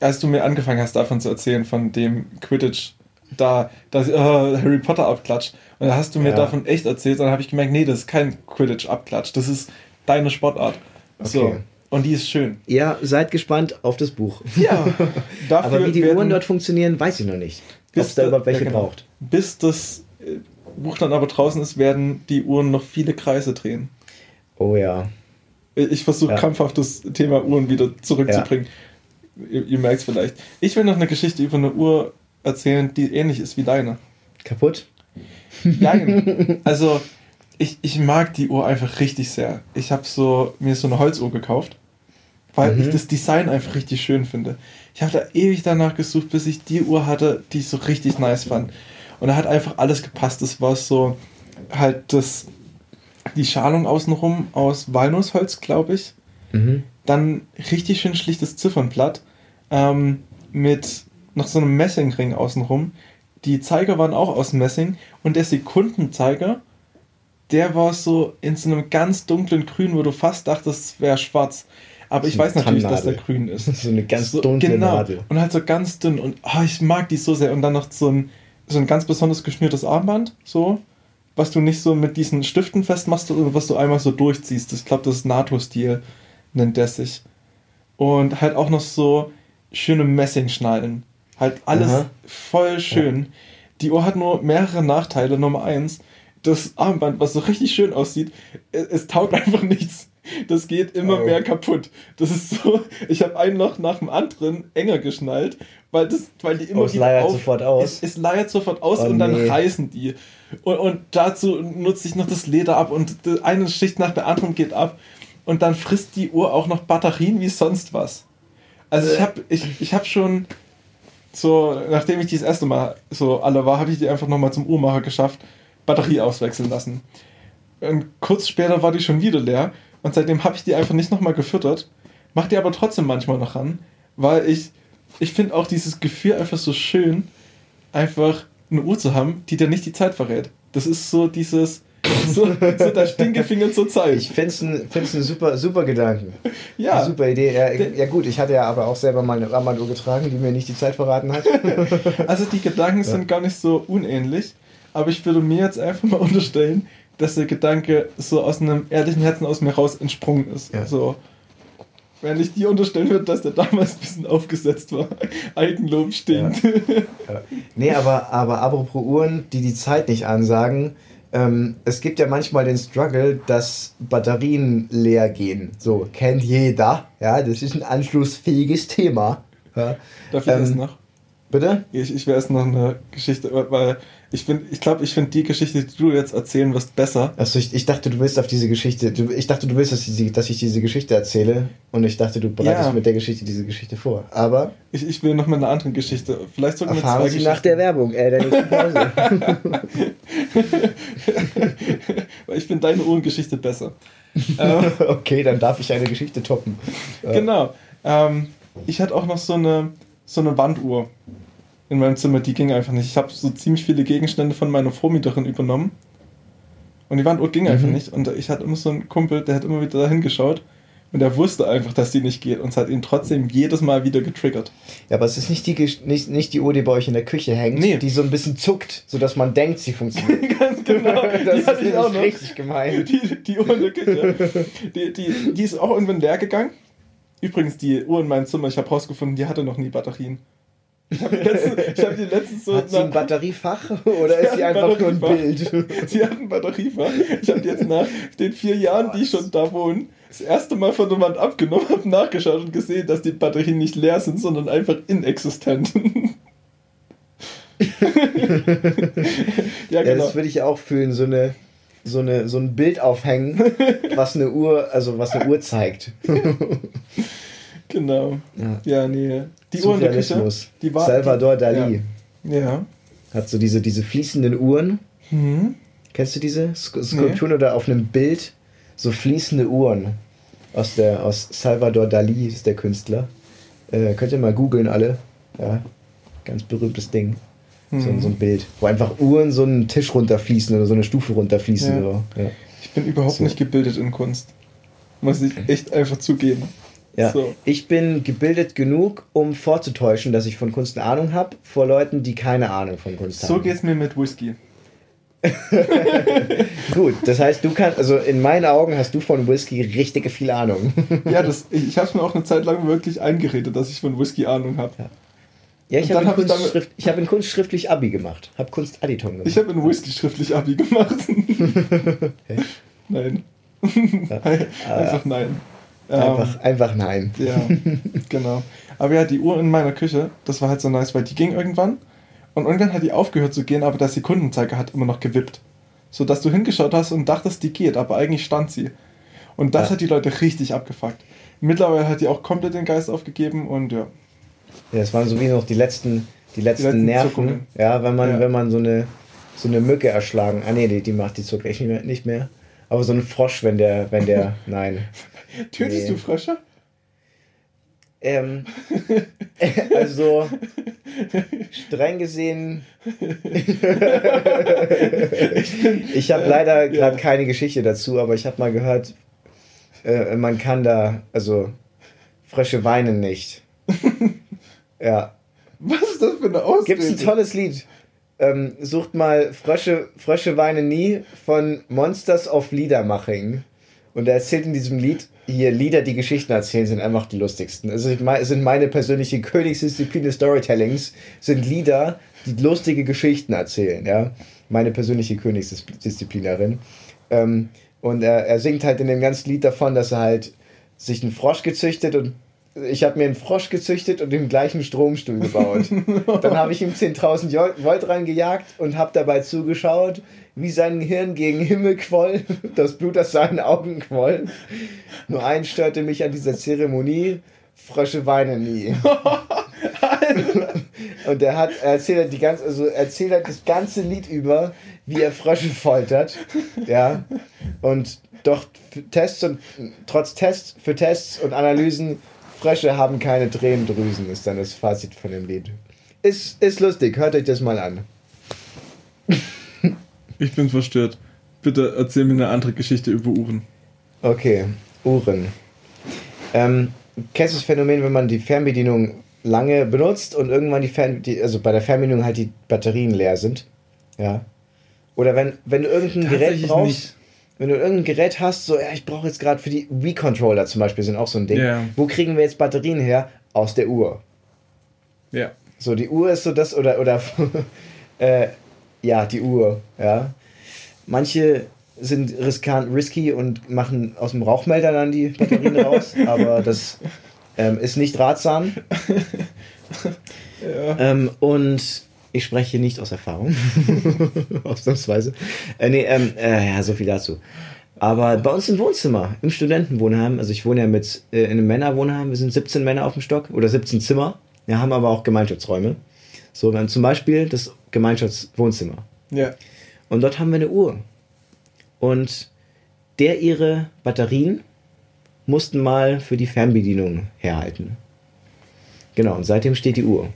als du mir angefangen hast, davon zu erzählen, von dem Quidditch, da, dass äh, Harry Potter abklatscht. Und da hast du mir Ja. davon echt erzählt, dann habe ich gemerkt, nee, das ist kein Quidditch-Abklatsch, das ist deine Sportart. So. Okay. Und die ist schön. Ja, seid gespannt auf das Buch. Ja. [laughs] Aber wie die Uhren dort funktionieren, weiß ich noch nicht. Ob es da überhaupt welche ja, genau. braucht. Bis das Buch dann aber draußen ist, werden die Uhren noch viele Kreise drehen. Oh ja. Ich versuche Ja. krampfhaft das Thema Uhren wieder zurückzubringen. Ihr, ihr merkt es vielleicht. Ich will noch eine Geschichte über eine Uhr erzählen, die ähnlich ist wie deine. Kaputt? Nein. [laughs] also, ich, ich mag die Uhr einfach richtig sehr. Ich habe so, mir so eine Holzuhr gekauft, weil Mhm. ich das Design einfach richtig schön finde. Ich habe da ewig danach gesucht, bis ich die Uhr hatte, die ich so richtig nice fand. Und da hat einfach alles gepasst. Das war so halt das, die Schalung außenrum aus Walnussholz, glaube ich. Mhm. Dann richtig schön schlichtes Ziffernblatt ähm, mit noch so einem Messingring außenrum. Die Zeiger waren auch aus Messing und der Sekundenzeiger, der war so in so einem ganz dunklen Grün, wo du fast dachtest, es wäre schwarz. Aber ich So eine weiß natürlich, dass der grün ist. [laughs] So eine ganz so, dunkle genau. Nadel. Und halt so ganz dünn. Und ah, ich mag die so sehr. Und dann noch so ein, so ein ganz besonders geschnürtes Armband, so, was du nicht so mit diesen Stiften festmachst, sondern was du einmal so durchziehst. Ich glaube, das ist NATO-Stil, nennt der sich. Und halt auch noch so schöne Messingschnallen. Halt alles Aha. voll schön. Die Uhr hat nur mehrere Nachteile. Nummer eins, das Armband, was so richtig schön aussieht, es, es taugt einfach nichts. Das geht immer Oh. mehr kaputt. Das ist so, ich habe ein Loch nach dem anderen enger geschnallt, weil, das, weil die immer Oh, es leiert sofort aus. Es, es leiert sofort aus Oh, und dann nee. reißen die. Und, und dazu nutze ich noch das Leder ab und eine Schicht nach der anderen geht ab. Und dann frisst die Uhr auch noch Batterien wie sonst was. Also ich habe ich, ich hab schon so, nachdem ich die das erste Mal so alle war, habe ich die einfach nochmal zum Uhrmacher geschafft, Batterie auswechseln lassen. Und kurz später war die schon wieder leer und seitdem habe ich die einfach nicht nochmal gefüttert. Mach die aber trotzdem manchmal noch ran, weil ich, ich finde auch dieses Gefühl einfach so schön, einfach eine Uhr zu haben, die dir nicht die Zeit verrät. Das ist so dieses, so, so der Stinkefinger zur Zeit. Ich finde es ein, find's ein super, super Gedanken. ja, Super Idee. Ja, ja gut, ich hatte ja aber auch selber mal eine Armbanduhr getragen, die mir nicht die Zeit verraten hat. [laughs] also die Gedanken sind gar nicht so unähnlich, aber ich würde mir jetzt einfach mal unterstellen, dass der Gedanke so aus einem ehrlichen Herzen aus mir raus entsprungen ist. Ja. So. Wenn ich dir unterstellen würde, dass der damals ein bisschen aufgesetzt war. Eigenlob stinkt. Ja. Nee, aber, aber apropos Uhren, die die Zeit nicht ansagen. Ähm, es gibt ja manchmal den Struggle, dass Batterien leer gehen. So, kennt jeder. Ja, das ist ein anschlussfähiges Thema. Ja. Darf ich Ähm, erst noch? Bitte? Ich, ich will erst noch eine Geschichte, weil ich finde, ich glaube, ich finde die Geschichte, die du jetzt erzählen wirst, besser. Achso, ich, ich dachte, du willst auf diese Geschichte. Du, ich dachte, du willst, dass ich, dass ich diese Geschichte erzähle. Und ich dachte, du bereitest Ja. mit der Geschichte diese Geschichte vor. Aber Ich, ich will noch mal eine andere Geschichte. Vielleicht sogar mit zwei erfahren Sie nach der Werbung, äh, der nächsten Pause. Weil ich finde deine Uhrengeschichte besser. ähm, [laughs] okay, dann darf ich eine Geschichte toppen. Genau. Ähm, ich hatte auch noch so eine, so eine Wanduhr in meinem Zimmer, die ging einfach nicht. Ich habe so ziemlich viele Gegenstände von meiner Vormieterin übernommen. Und die Wanduhr ging einfach Mhm. nicht. Und ich hatte immer so einen Kumpel, der hat immer wieder dahin geschaut. Und der wusste einfach, dass die nicht geht. Und es hat ihn trotzdem jedes Mal wieder getriggert. Ja, aber es ist nicht die, nicht, nicht die Uhr, die bei euch in der Küche hängt, Nee. die so ein bisschen zuckt, sodass man denkt, sie funktioniert. [laughs] Ganz genau. [laughs] das die ist ich auch noch. richtig gemein. Die, die Uhr in der Küche. Die, die, die ist auch irgendwann leer gegangen. Übrigens, die Uhr in meinem Zimmer, ich habe rausgefunden, die hatte noch nie Batterien. Ich habe die, letzten- ich hab die letztens so. Hat sie ein Batteriefach oder ist sie einfach nur ein. Bild? Sie hat ein Batteriefach. Ich habe jetzt nach den vier Jahren, die ich schon da wohne, das erste Mal von der Wand abgenommen, habe nachgeschaut und gesehen, dass die Batterien nicht leer sind, sondern einfach inexistent. [laughs] ja, Ja, genau. das würde ich auch fühlen, so eine so eine so ein Bild aufhängen, [laughs] was eine Uhr, also was eine Uhr zeigt. [laughs] Genau. Ja. Ja, nee. Die Uhr in der Küche, die war. Salvador Dali Ja. ja. hat so diese diese fließenden Uhren. Mhm. Kennst du diese Sk Skulpturen oder auf einem Bild so fließende Uhren? aus, der, aus Salvador Dali ist der Künstler. Äh, könnt ihr mal googeln alle. Ja, ganz berühmtes Ding. So, Mhm. so ein Bild, wo einfach Uhren so einen Tisch runterfließen oder so eine Stufe runterfließen. Ja. So. Ja. Ich bin überhaupt So. nicht gebildet in Kunst. Muss ich echt einfach zugeben. Ja. So. Ich bin gebildet genug, um vorzutäuschen, dass ich von Kunst eine Ahnung habe, vor Leuten, die keine Ahnung von Kunst So haben. geht's mir mit Whisky. [laughs] Gut, das heißt, du kannst, also in meinen Augen hast du von Whisky richtige viel Ahnung. Ja, das, ich, ich habe mir auch eine Zeit lang wirklich eingeredet, dass ich von Whisky Ahnung habe. Ja, ich Und habe in, hab ich ich hab in Kunst schriftlich Abi gemacht. Hab Kunst Additon gemacht. Ich habe in Whisky schriftlich Abi gemacht. [laughs] [laughs] Nein. Einfach nein. Ähm, einfach, einfach nein. Ja, genau. Aber ja, die Uhr in meiner Küche, das war halt so nice, weil die ging irgendwann und irgendwann hat die aufgehört zu gehen, aber der Sekundenzeiger hat immer noch gewippt. So dass du hingeschaut hast und dachtest, die geht, aber eigentlich stand sie. Und das Ja. hat die Leute richtig abgefuckt. Mittlerweile hat die auch komplett den Geist aufgegeben und ja. Ja, das waren so wie noch die letzten, die letzten, letzten Nerven. Zuckungen. Ja, wenn man, Ja. wenn man so eine, so eine Mücke erschlagen. Ah nee, die, die macht die Zucker echt nicht mehr, nicht mehr. Aber so ein Frosch, wenn der, wenn der. [laughs] nein. Tötest Nee. du Frösche? Ähm, [laughs] also streng gesehen. [laughs] ich habe leider gerade keine Geschichte dazu, aber ich habe mal gehört, äh, man kann da, also Frösche weinen nicht. Ja, Was ist das für eine Ausrede? gibt's ein tolles Lied. Ähm, sucht mal Frösche, Frösche weinen nie von Monsters of Liedermaching. Und er erzählt in diesem Lied, hier Lieder, die Geschichten erzählen, sind einfach die lustigsten. Also ich sind meine persönliche Königsdisziplin des Storytellings, sind Lieder, die lustige Geschichten erzählen, ja. Meine persönliche Königsdisziplin darin. Ähm, und er, er singt halt in dem ganzen Lied davon, dass er halt sich einen Frosch gezüchtet und ich habe mir einen Frosch gezüchtet und den gleichen Stromstuhl gebaut. [laughs] Dann habe ich ihm 10.000 Jo- Volt reingejagt und habe dabei zugeschaut, wie sein Hirn gegen Himmel quoll, [laughs] das Blut aus seinen Augen quoll. Nur eins störte mich an dieser Zeremonie, Frösche weinen nie. [laughs] Und er hat, er erzählt die ganze, also er erzählt halt das ganze Lied über, wie er Frösche foltert. Ja. Und doch Tests und trotz Tests, für Tests und Analysen, Frösche haben keine Tränendrüsen, ist dann das Fazit von dem Lied. Ist, ist lustig, hört euch das mal an. [laughs] Ich bin verstört. Bitte erzähl mir eine andere Geschichte über Uhren. Okay, Uhren. Ähm, kennst du das Phänomen, wenn man die Fernbedienung lange benutzt und irgendwann die Fern die, also bei der Fernbedienung halt die Batterien leer sind? Ja. Oder wenn, wenn du irgendein Gerät brauchst, nicht. Wenn du irgendein Gerät hast, so, ja, ich brauche jetzt gerade für die Wii-Controller zum Beispiel, sind auch so ein Ding. Ja. Wo kriegen wir jetzt Batterien her? Aus der Uhr. Ja. So, die Uhr ist so das, oder, oder, [laughs] äh, ja, die Uhr, ja. Manche sind riskant, risky und machen aus dem Rauchmelder dann die Batterien [laughs] raus, aber das ähm, ist nicht ratsam. [laughs] Ja. Ähm, und ich spreche nicht aus Erfahrung. [laughs] Ausnahmsweise. Äh, nee, ähm, äh, ja, so viel dazu. Aber bei uns im Wohnzimmer, im Studentenwohnheim, also ich wohne ja mit äh, in einem Männerwohnheim, wir sind 17 Männer auf dem Stock oder 17 Zimmer. Wir haben aber auch Gemeinschaftsräume. So, haben zum Beispiel das Gemeinschaftswohnzimmer. Ja. Und dort haben wir eine Uhr. Und der ihre Batterien mussten mal für die Fernbedienung herhalten. Genau, und seitdem steht die Uhr.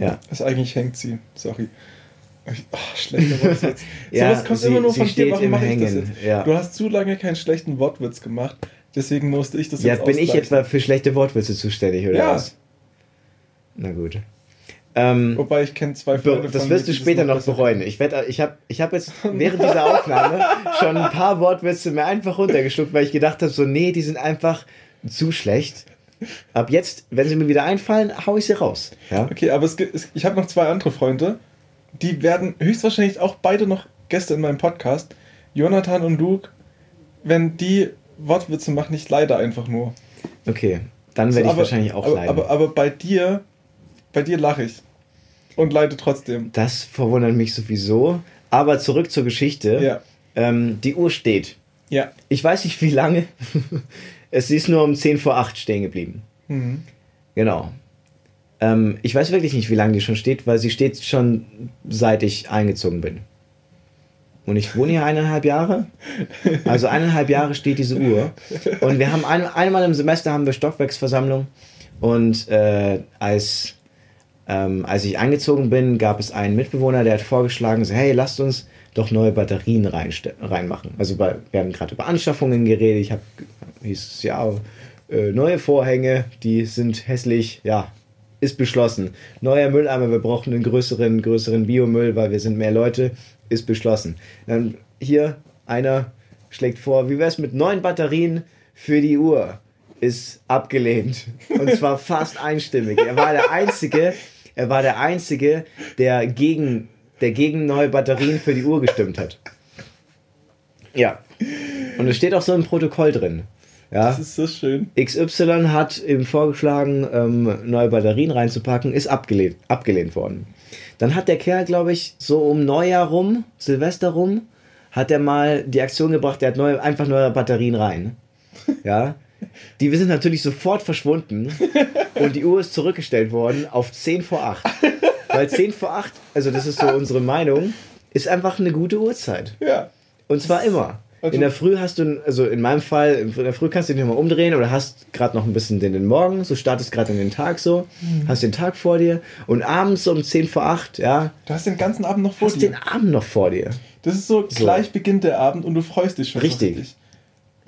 Ja. Also eigentlich hängt sie. Sorry. Ach, schlechter Wortwitz. Ja, [laughs] Sowas kommt sie- immer nur von dir. Warum mache ich das jetzt? ja. Du hast zu lange keinen schlechten Wortwitz gemacht. Deswegen musste ich das Ja, jetzt bin ich etwa für schlechte Wortwitze zuständig, oder Ja. was? Na gut. Ähm, Wobei ich kenne zwei Freunde das wirst du später noch bereuen. Ich, werd- ich habe ich hab jetzt [laughs] während dieser Aufnahme schon ein paar Wortwitze mir einfach runtergeschluckt, weil ich gedacht habe, so, nee, die sind einfach zu schlecht. Ab jetzt, wenn sie mir wieder einfallen, hau ich sie raus. Ja? Okay, aber es gibt, es, ich habe noch zwei andere Freunde, die werden höchstwahrscheinlich auch beide noch Gäste in meinem Podcast. Jonathan und Luke, wenn die Wortwitze machen, ich leide einfach nur. Okay, dann werde So, ich aber- wahrscheinlich auch aber, leiden. Aber, aber bei dir, bei dir lache ich. Und leide trotzdem. das verwundert mich sowieso. Aber zurück zur Geschichte. Ja. Ähm, die Uhr steht. Ja. Ich weiß nicht, wie lange. [laughs] es ist nur um 10 vor 8 stehen geblieben. Mhm. Genau. Ähm, ich weiß wirklich nicht, wie lange die schon steht, weil sie steht schon seit ich eingezogen bin. Und ich wohne hier eineinhalb Jahre. Also eineinhalb Jahre steht diese Uhr. Und wir haben ein, einmal im Semester haben wir Stockwerksversammlung. Und äh, als, ähm, als ich eingezogen bin, gab es einen Mitbewohner, der hat vorgeschlagen, so, hey, lasst uns doch neue Batterien reinmachen. Also bei, wir haben gerade über Anschaffungen geredet. Ich habe hieß es ja äh, neue Vorhänge, die sind hässlich. Ja, ist beschlossen. Neuer Mülleimer, wir brauchen einen größeren, größeren Biomüll, weil wir sind mehr Leute, ist beschlossen. Dann hier einer schlägt vor, wie wäre es mit neuen Batterien für die Uhr? Ist abgelehnt. Und zwar fast einstimmig. Er war der Einzige, er war der Einzige, der gegen, der gegen neue Batterien für die Uhr gestimmt hat. Ja. Und es steht auch so im Protokoll drin. Ja. Das ist so schön. XY hat eben vorgeschlagen, ähm, neue Batterien reinzupacken, ist abgelehnt, abgelehnt worden. Dann hat der Kerl, glaube ich, so um Neujahr rum, Silvester rum, hat er mal die Aktion gebracht, der hat neue, einfach neue Batterien rein. Ja. Die sind natürlich sofort verschwunden [laughs] und die Uhr ist zurückgestellt worden auf 10 vor 8. Weil 10 vor 8, also das ist so unsere Meinung, ist einfach eine gute Uhrzeit. Ja. Und zwar immer. Also- In der Früh hast du, also in meinem Fall, in der Früh kannst du dich nochmal umdrehen oder hast gerade noch ein bisschen den, den Morgen, so startest gerade in den Tag so, Mhm. hast den Tag vor dir und abends um 10 vor 8, ja, Du hast den ganzen Abend noch vor hast dir. den Abend noch vor dir. Das ist so, gleich beginnt der Abend und du freust dich schon. so Richtig.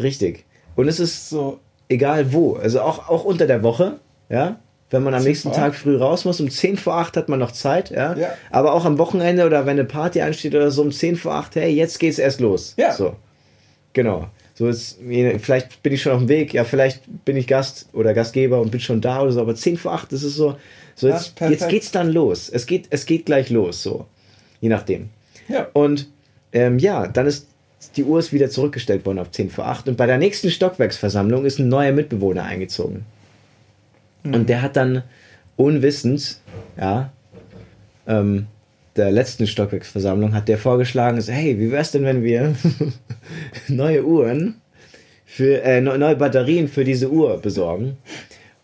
Richtig. Und es ist So, egal wo, also auch, auch unter der Woche, ja, wenn man am 10 nächsten vor Tag früh raus muss, um 10 vor 8 hat man noch Zeit, ja, Ja. aber auch am Wochenende oder wenn eine Party ansteht oder so um 10 vor 8, hey, jetzt geht's erst los. Ja. So. Genau. So ist, vielleicht bin ich schon auf dem Weg, ja, vielleicht bin ich Gast oder Gastgeber und bin schon da oder so, aber 10 vor 8, das ist so, so jetzt, perfekt. jetzt geht's dann los. Es geht, es geht gleich los, so. Je nachdem. ja. Und ähm, ja, dann ist die Uhr ist wieder zurückgestellt worden auf 10 vor 8 und bei der nächsten Stockwerksversammlung ist ein neuer Mitbewohner eingezogen. Und der hat dann unwissend, ja, ähm, der letzten Stockwerksversammlung hat der vorgeschlagen, so, hey, wie wär's denn, wenn wir [laughs] neue Uhren für äh, neu- neue Batterien für diese Uhr besorgen?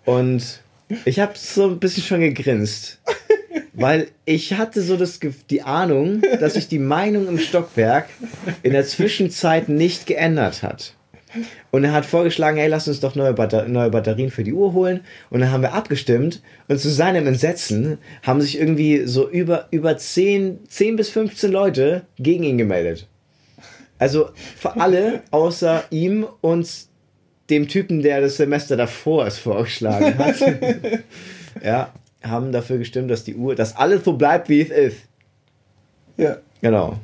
Und ich habe so ein bisschen schon gegrinst, [laughs] weil ich hatte so das, die Ahnung, dass sich die Meinung im Stockwerk in der Zwischenzeit nicht geändert hat. Und er hat vorgeschlagen, hey, lass uns doch neue, Batter neue Batterien für die Uhr holen. Und dann haben wir abgestimmt. Und zu seinem Entsetzen haben sich irgendwie so über, über 10, 10 bis 15 Leute gegen ihn gemeldet. Also für alle außer ihm und dem Typen, der das Semester davor es vorgeschlagen hat. [laughs] ja, haben dafür gestimmt, dass die Uhr, dass alles so bleibt, wie es ist. ja. Genau.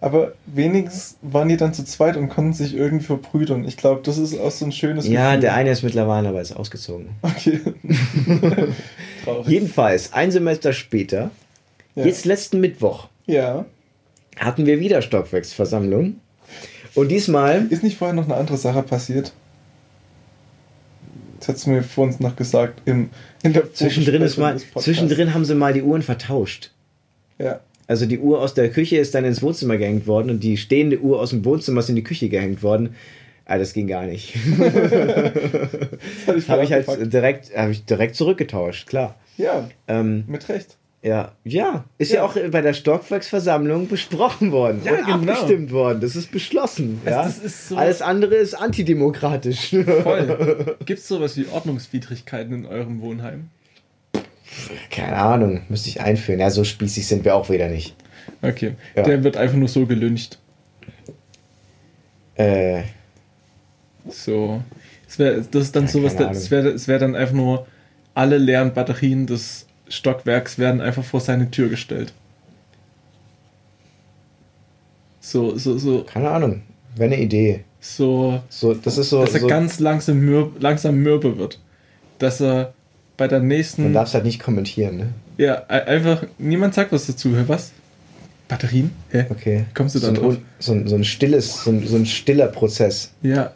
Aber wenigstens waren die dann zu zweit und konnten sich irgendwie verbrüdern. Ich glaube, das ist auch so ein schönes Ja, Gefühl. der eine ist mittlerweile aber ist ausgezogen. Okay. [laughs] Jedenfalls, ein Semester später, Ja. jetzt letzten Mittwoch, ja. hatten wir wieder Stockwerksversammlung. Und diesmal, Ist nicht vorher noch eine andere Sache passiert? Das hat mir vor uns noch gesagt. Im, in der zwischendrin, ist mal, zwischendrin haben sie mal die Uhren vertauscht. Ja. Also die Uhr aus der Küche ist dann ins Wohnzimmer gehängt worden und die stehende Uhr aus dem Wohnzimmer ist in die Küche gehängt worden. Ah, das ging gar nicht. [laughs] Hatte ich habe ich halt direkt, habe ich direkt zurückgetauscht, klar. Ja, Ähm, mit Recht. ja, ja, ist ja. Ja. auch bei der Stockwerksversammlung besprochen worden Ja, und genau. abgestimmt worden. Das ist beschlossen. Also ja? das ist so- Alles andere ist antidemokratisch. Voll. [laughs] Gibt es sowas wie Ordnungswidrigkeiten in eurem Wohnheim? Keine Ahnung, müsste ich einführen. Ja, so spießig sind wir auch wieder nicht. Okay. Ja. Der wird einfach nur so gelüncht. Äh, So. Es wär, das ist dann Ja, sowas, es wäre wär dann einfach nur, alle leeren Batterien des Stockwerks werden einfach vor seine Tür gestellt. So, so, so, keine Ahnung. Wäre eine Idee. so, So, das ist so. dass er so ganz langsam, mürb, langsam mürbe wird. Dass er bei der man nächsten. darf es halt nicht kommentieren, ne? Ja, einfach, niemand sagt was dazu. Was? Batterien? Hä? Okay. Kommst du so da ein, drauf? un- so, ein, so ein stilles, so ein, so ein stiller Prozess. Ja. Ja,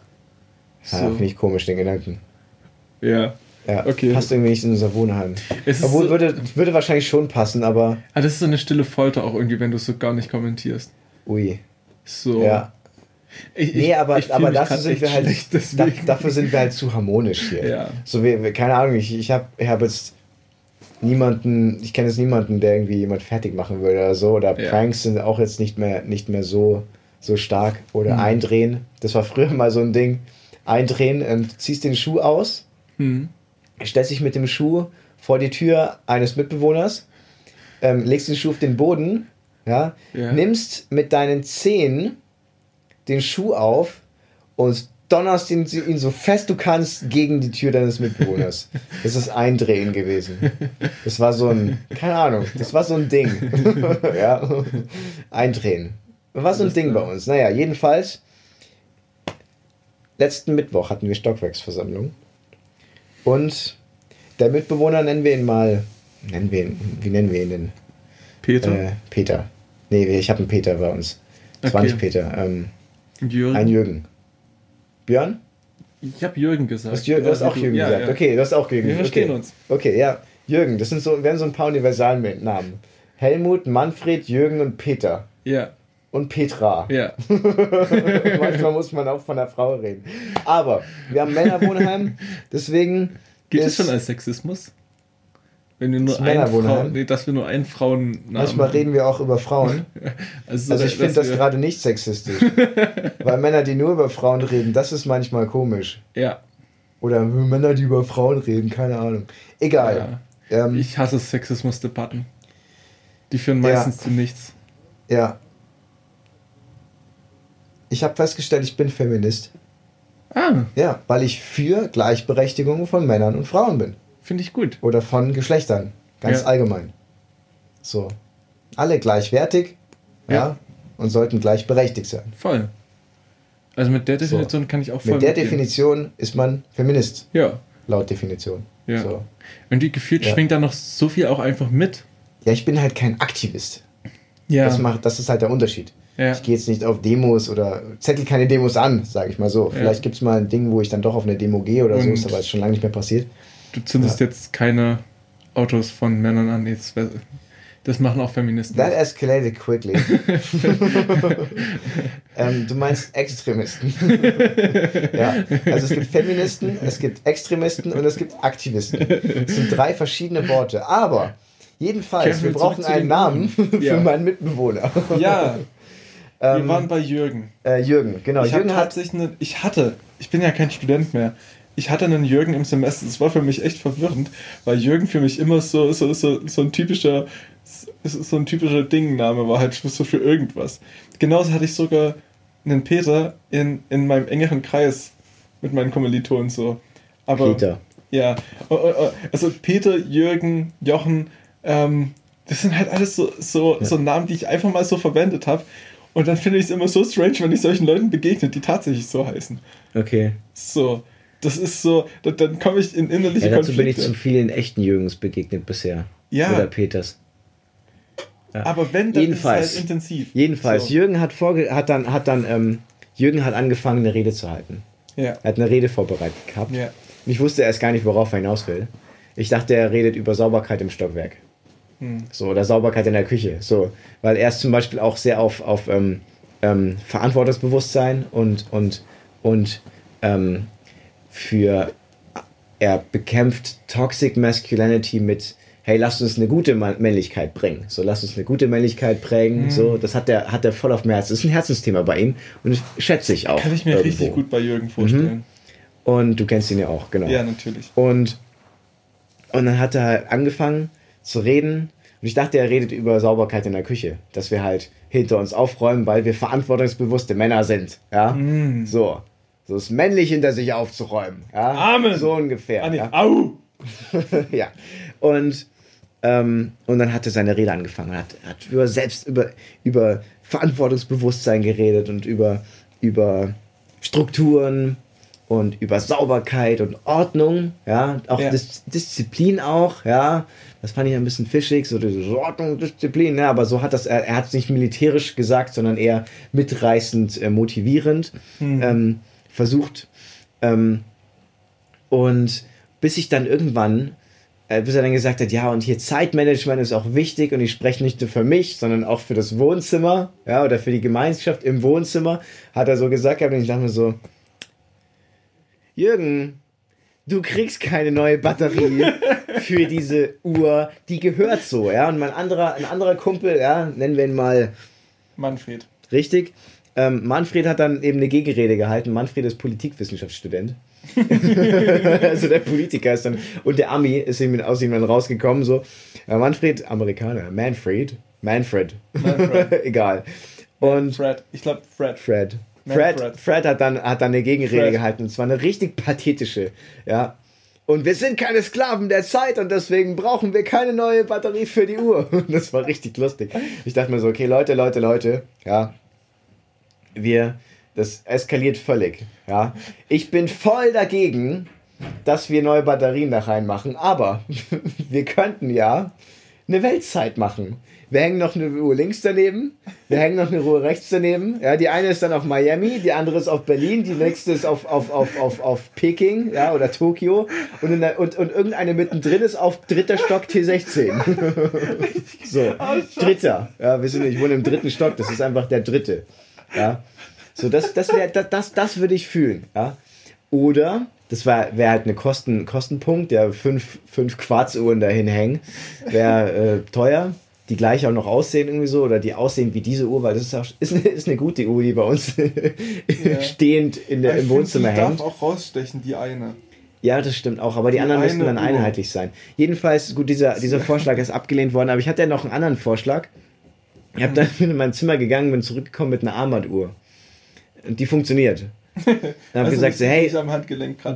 So. finde ich komisch, den Gedanken. Ja. Ja, Okay. passt irgendwie nicht in unser Wohnheim. Es Obwohl, so- würde, würde wahrscheinlich schon passen, aber Ah, das ist so eine stille Folter auch irgendwie, wenn du so gar nicht kommentierst. ui. So. Ja. Ich, Nee, aber, ich fühl aber dafür sind wir halt, schlecht, da, [laughs] dafür sind wir halt zu harmonisch hier. Ja. So, wir, wir, keine Ahnung, ich, ich habe ich hab jetzt niemanden, ich kenne jetzt niemanden, der irgendwie jemand fertig machen würde oder so. Oder Ja. Pranks sind auch jetzt nicht mehr, nicht mehr so, so stark. Oder Mhm. eindrehen. Das war früher mal so ein Ding. Eindrehen, ähm, ziehst den Schuh aus, Hm. stellst dich mit dem Schuh vor die Tür eines Mitbewohners, ähm, legst den Schuh auf den Boden, ja, Ja. nimmst mit deinen Zehen den Schuh auf und donnerst ihn, ihn so fest du kannst gegen die Tür deines Mitbewohners. [laughs] Das ist Eindrehen gewesen. Das war so ein, keine Ahnung, das war so ein Ding. [laughs] ja. Eindrehen. War so ein Ding bei uns. Naja, jedenfalls, letzten Mittwoch hatten wir Stockwerksversammlung. Und der Mitbewohner nennen wir ihn mal, nennen wir ihn, wie nennen wir ihn denn? Peter, Äh, Peter. Nee, ich habe einen Peter bei uns. Das war Okay. nicht Peter. Ähm, Jürgen. ein Jürgen. Björn? Ich habe Jürgen gesagt. Du hast, Jürgen, du hast auch Jürgen Ja, gesagt. ja. Okay, du hast auch Jürgen. Wir verstehen okay. uns. Okay, ja. Jürgen, das sind so, werden so ein paar Universalnamen. Helmut, Manfred, Jürgen und Peter. Ja, Und Petra. ja. [laughs] Manchmal muss man auch von der Frau reden. Aber wir haben Männerwohnheim, deswegen. Geht ist- es schon als Sexismus? Wenn wir nur Männerwohnheim? Frauen, nee, dass wir nur einen Frauen Manchmal reden wir auch über Frauen. [laughs] Also, Also ich finde das gerade nicht sexistisch. [laughs] Weil Männer, die nur über Frauen reden, das ist manchmal komisch. Ja, Oder Männer, die über Frauen reden, keine Ahnung. Egal. ja. Ähm, Ich hasse Sexismus-Debatten. Die führen Ja. meistens zu nichts. ja. Ich habe festgestellt, ich bin Feminist. Ah, Ja, weil ich für Gleichberechtigung von Männern und Frauen bin. Finde ich gut. Oder von Geschlechtern. Ganz Ja. allgemein. So. Alle gleichwertig. Ja. Ja. Und sollten gleichberechtigt sein. Voll. Also mit der Definition kann ich auch voll Mit der mitgehen. Definition ist man Feminist. Ja, Laut Definition. ja. So. Und die gefühlt Ja. schwingt da noch so viel auch einfach mit. Ja, ich bin halt kein Aktivist. Ja. Das, macht, das ist halt der Unterschied. ja. Ich gehe jetzt nicht auf Demos oder zettel keine Demos an, sage ich mal so. Ja. Vielleicht gibt es mal ein Ding, wo ich dann doch auf eine Demo gehe oder so, Und- ist aber jetzt schon lange nicht mehr passiert. Du zündest jetzt keine Autos von Männern an. Nee, das, machen auch Feministen. That escalated quickly. [laughs] ähm, du meinst Extremisten. [laughs] ja, also es gibt Feministen, es gibt Extremisten und es gibt Aktivisten. Das sind drei verschiedene Worte. Aber jedenfalls, wir wir brauchen einen Namen [laughs] für Ja. meinen Mitbewohner. ja, wir Ähm, waren bei Jürgen. äh, Jürgen, genau. ich, Jürgen hat eine, ich hatte, ich bin ja kein Student mehr. Ich hatte einen Jürgen im Semester. Das war für mich echt verwirrend, weil Jürgen für mich immer so, so, so, so ein typischer, so ein typischer Dingname war halt so für irgendwas. Genauso hatte ich sogar einen Peter in, in meinem engeren Kreis mit meinen Kommilitonen so. Aber Peter. ja, oh, oh, oh, also Peter, Jürgen, Jochen, ähm, das sind halt alles so, so, Ja. so Namen, die ich einfach mal so verwendet habe. Und dann finde ich es immer so strange, wenn ich solchen Leuten begegne, die tatsächlich so heißen. Okay. So, das ist so, da, dann komme ich in innerliche Ja, dazu bin ich Konflikte. zu vielen echten Jürgens begegnet bisher. Ja. Oder Peters. Ja. Aber wenn, dann Jedenfalls. ist es halt intensiv. Jedenfalls, So. Jürgen hat, vorge hat dann, hat dann ähm, Jürgen hat angefangen, eine Rede zu halten. Ja. Er hat eine Rede vorbereitet gehabt. Ja. Und ich wusste erst gar nicht, worauf er hinaus will. Ich dachte, er redet über Sauberkeit im Stockwerk. Hm. So, oder Sauberkeit in der Küche. So, weil er ist zum Beispiel auch sehr auf, auf ähm, ähm, Verantwortungsbewusstsein und, und, und ähm, für er bekämpft Toxic Masculinity mit hey, lasst uns eine gute Männlichkeit bringen. So, lasst uns eine gute Männlichkeit prägen. Mhm. So, das hat er hat er voll auf dem Herzen. Das ist ein Herzensthema bei ihm und das schätze ich auch. Kann ich mir irgendwo. richtig gut bei Jürgen vorstellen. Und du kennst ihn ja auch, genau. Ja, natürlich. Und, und dann hat er halt angefangen zu reden. Und ich dachte, er redet über Sauberkeit in der Küche. Dass wir halt hinter uns aufräumen, weil wir verantwortungsbewusste Männer sind. Ja? Mm. So. So ist männlich hinter sich aufzuräumen. Ja? Amen. So ungefähr. Nee. ja? Au! [laughs] ja. Und, ähm, und dann hat er seine Rede angefangen. Er hat, hat über selbst über, über Verantwortungsbewusstsein geredet und über, über Strukturen und über Sauberkeit und Ordnung, ja, auch Ja. Dis Disziplin auch, ja. Das fand ich ein bisschen fischig, so diese Ordnung, Disziplin, ja, aber so hat das, er, er hat es nicht militärisch gesagt, sondern eher mitreißend, äh, motivierend Hm. ähm, versucht. Ähm, und bis ich dann irgendwann, äh, bis er dann gesagt hat, ja, und hier Zeitmanagement ist auch wichtig und ich spreche nicht nur für mich, sondern auch für das Wohnzimmer, ja, oder für die Gemeinschaft im Wohnzimmer, hat er so gesagt und ich dachte mir so, Jürgen, du kriegst keine neue Batterie [laughs] für diese Uhr, die gehört so, ja. Und mein anderer, ein anderer Kumpel, ja, nennen wir ihn mal Manfred. richtig. Ähm, Manfred hat dann eben eine Gegenrede gehalten. Manfred ist Politikwissenschaftsstudent. [laughs] also der Politiker ist dann und der Ami ist ihm aus ihm dann rausgekommen so. Ja, Manfred, Amerikaner, Manfred, Manfred, Manfred. [laughs] egal. Und Fred. Ich glaube Fred. Fred, Fred. Fred hat dann, hat dann eine Gegenrede Fred. gehalten. Und zwar eine richtig pathetische. Ja. Und wir sind keine Sklaven der Zeit und deswegen brauchen wir keine neue Batterie für die Uhr. Und [laughs] das war richtig lustig. Ich dachte mir so, okay, Leute, Leute, Leute, ja. Wir, das eskaliert völlig. Ja. Ich bin voll dagegen, dass wir neue Batterien da reinmachen, aber [laughs] wir könnten ja eine Weltzeit machen. Wir hängen noch eine Uhr links daneben, wir hängen noch eine Uhr rechts daneben. Ja, die eine ist dann auf Miami, die andere ist auf Berlin, die nächste ist auf, auf, auf, auf, auf Peking ja, oder Tokio und, der, und, und irgendeine mittendrin ist auf dritter Stock T16. [laughs] so, dritter. Ja, wir sind, ich wohne im dritten Stock, das ist einfach der dritte. Ja. So, das, das, wär, das, das, das würde ich fühlen. Ja. Oder, das wäre wär halt eine Kosten, Kostenpunkt, der fünf, fünf Quarzuhren dahin hängen, wäre äh, teuer. Die gleich auch noch aussehen irgendwie so, oder die aussehen wie diese Uhr, weil das ist, auch, ist, eine, ist eine gute Uhr, die bei uns [laughs] stehend in der, im find, Wohnzimmer die hängt. darf auch rausstechen, die eine. Ja, das stimmt auch, aber die, Die anderen müssen eine dann Uhr. einheitlich sein. Jedenfalls, gut, dieser, dieser [laughs] Vorschlag ist abgelehnt worden, aber ich hatte ja noch einen anderen Vorschlag. Ich habe dann [laughs] bin in mein Zimmer gegangen, bin zurückgekommen mit einer Armbanduhr. Und die funktioniert. [laughs] Dann habe ich Also gesagt, so, hey,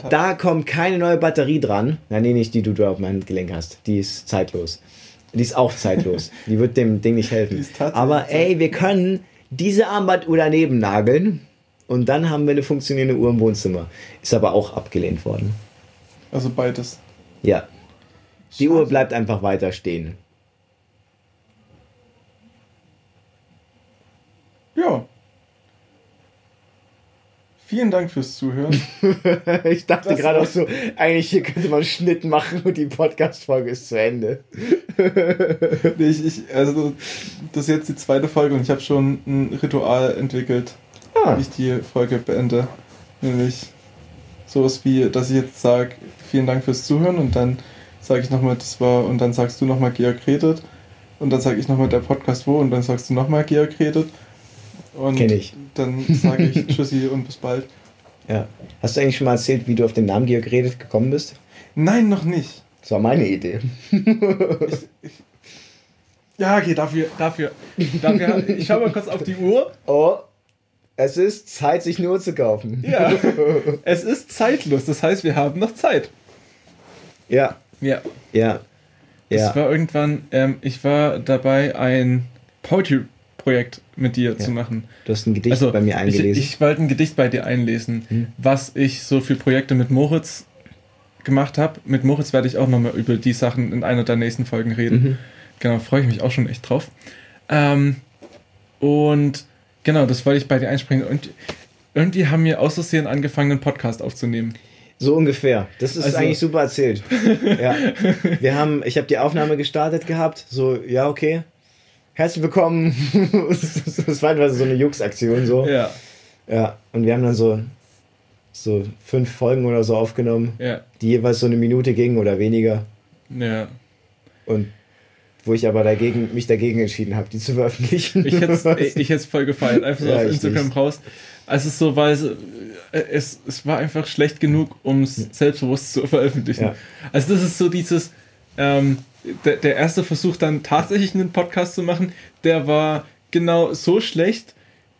da kommt keine neue Batterie dran. Nein, nee, nicht die, die du auf meinem Handgelenk hast. Die ist zeitlos. Die ist auch zeitlos. [laughs] Die wird dem Ding nicht helfen. Aber ey, wir können diese Armbanduhr daneben nageln und dann haben wir eine funktionierende Uhr im Wohnzimmer. Ist aber auch abgelehnt worden. Also beides. Ja. Die Schade. Uhr bleibt einfach weiter stehen. Ja. Vielen Dank fürs Zuhören. [laughs] ich dachte Das gerade auch so, eigentlich hier könnte man einen Schnitt machen und die Podcast-Folge ist zu Ende. [laughs] Nee, ich, ich, also, das ist jetzt die zweite Folge und ich habe schon ein Ritual entwickelt, Ah, wie ich die Folge beende. Nämlich sowas wie, dass ich jetzt sage, vielen Dank fürs Zuhören und dann sage ich nochmal, das war, und dann sagst du nochmal Georg redet und dann sage ich nochmal der Podcast wo und dann sagst du nochmal Georg redet. Und Kenn ich. dann sage ich [laughs] Tschüssi und bis bald. ja. Hast du eigentlich schon mal erzählt, wie du auf den Namen Georg Redet gekommen bist? Nein, noch nicht. Das war meine Idee. Ja, okay, dafür, dafür, dafür. Ich schau mal kurz auf die Uhr. Oh, es ist Zeit, sich eine Uhr zu kaufen. Ja, es ist zeitlos, das heißt, wir haben noch Zeit. Ja, Ja. ja, Es ja. war irgendwann, ähm, ich war dabei, ein Poetry-Projekt mit dir zu machen. Du hast ein Gedicht Also, bei mir eingelesen. Ich, ich wollte ein Gedicht bei dir einlesen, Hm. was ich so für Projekte mit Moritz gemacht habe. Mit Moritz werde ich auch nochmal über die Sachen in einer der nächsten Folgen reden. Mhm. Genau, freue ich mich auch schon echt drauf. Ähm, und genau, das wollte ich bei dir einspringen. Und irgendwie haben wir aus Versehen angefangen, einen Podcast aufzunehmen. So ungefähr. Das ist Also- eigentlich super erzählt. ja. [laughs] Wir haben, ich habe die Aufnahme gestartet gehabt. So, ja, okay. Herzlich willkommen. [laughs] das war einfach so eine Jux-Aktion. So. Ja, Ja. Und wir haben dann so, so fünf Folgen oder so aufgenommen, ja, die jeweils so eine Minute gingen oder weniger. ja. Und wo ich aber dagegen, mich dagegen entschieden habe, die zu veröffentlichen. Ich hätte [laughs] ich hätt's voll gefeiert, einfach so Ja, auf Instagram nicht. raus. Also es so, weil es, äh, es, es war einfach schlecht genug, um es selbstbewusst zu veröffentlichen. Ja. Also das ist so dieses, ähm, der, der erste Versuch dann tatsächlich einen Podcast zu machen, der war genau so schlecht,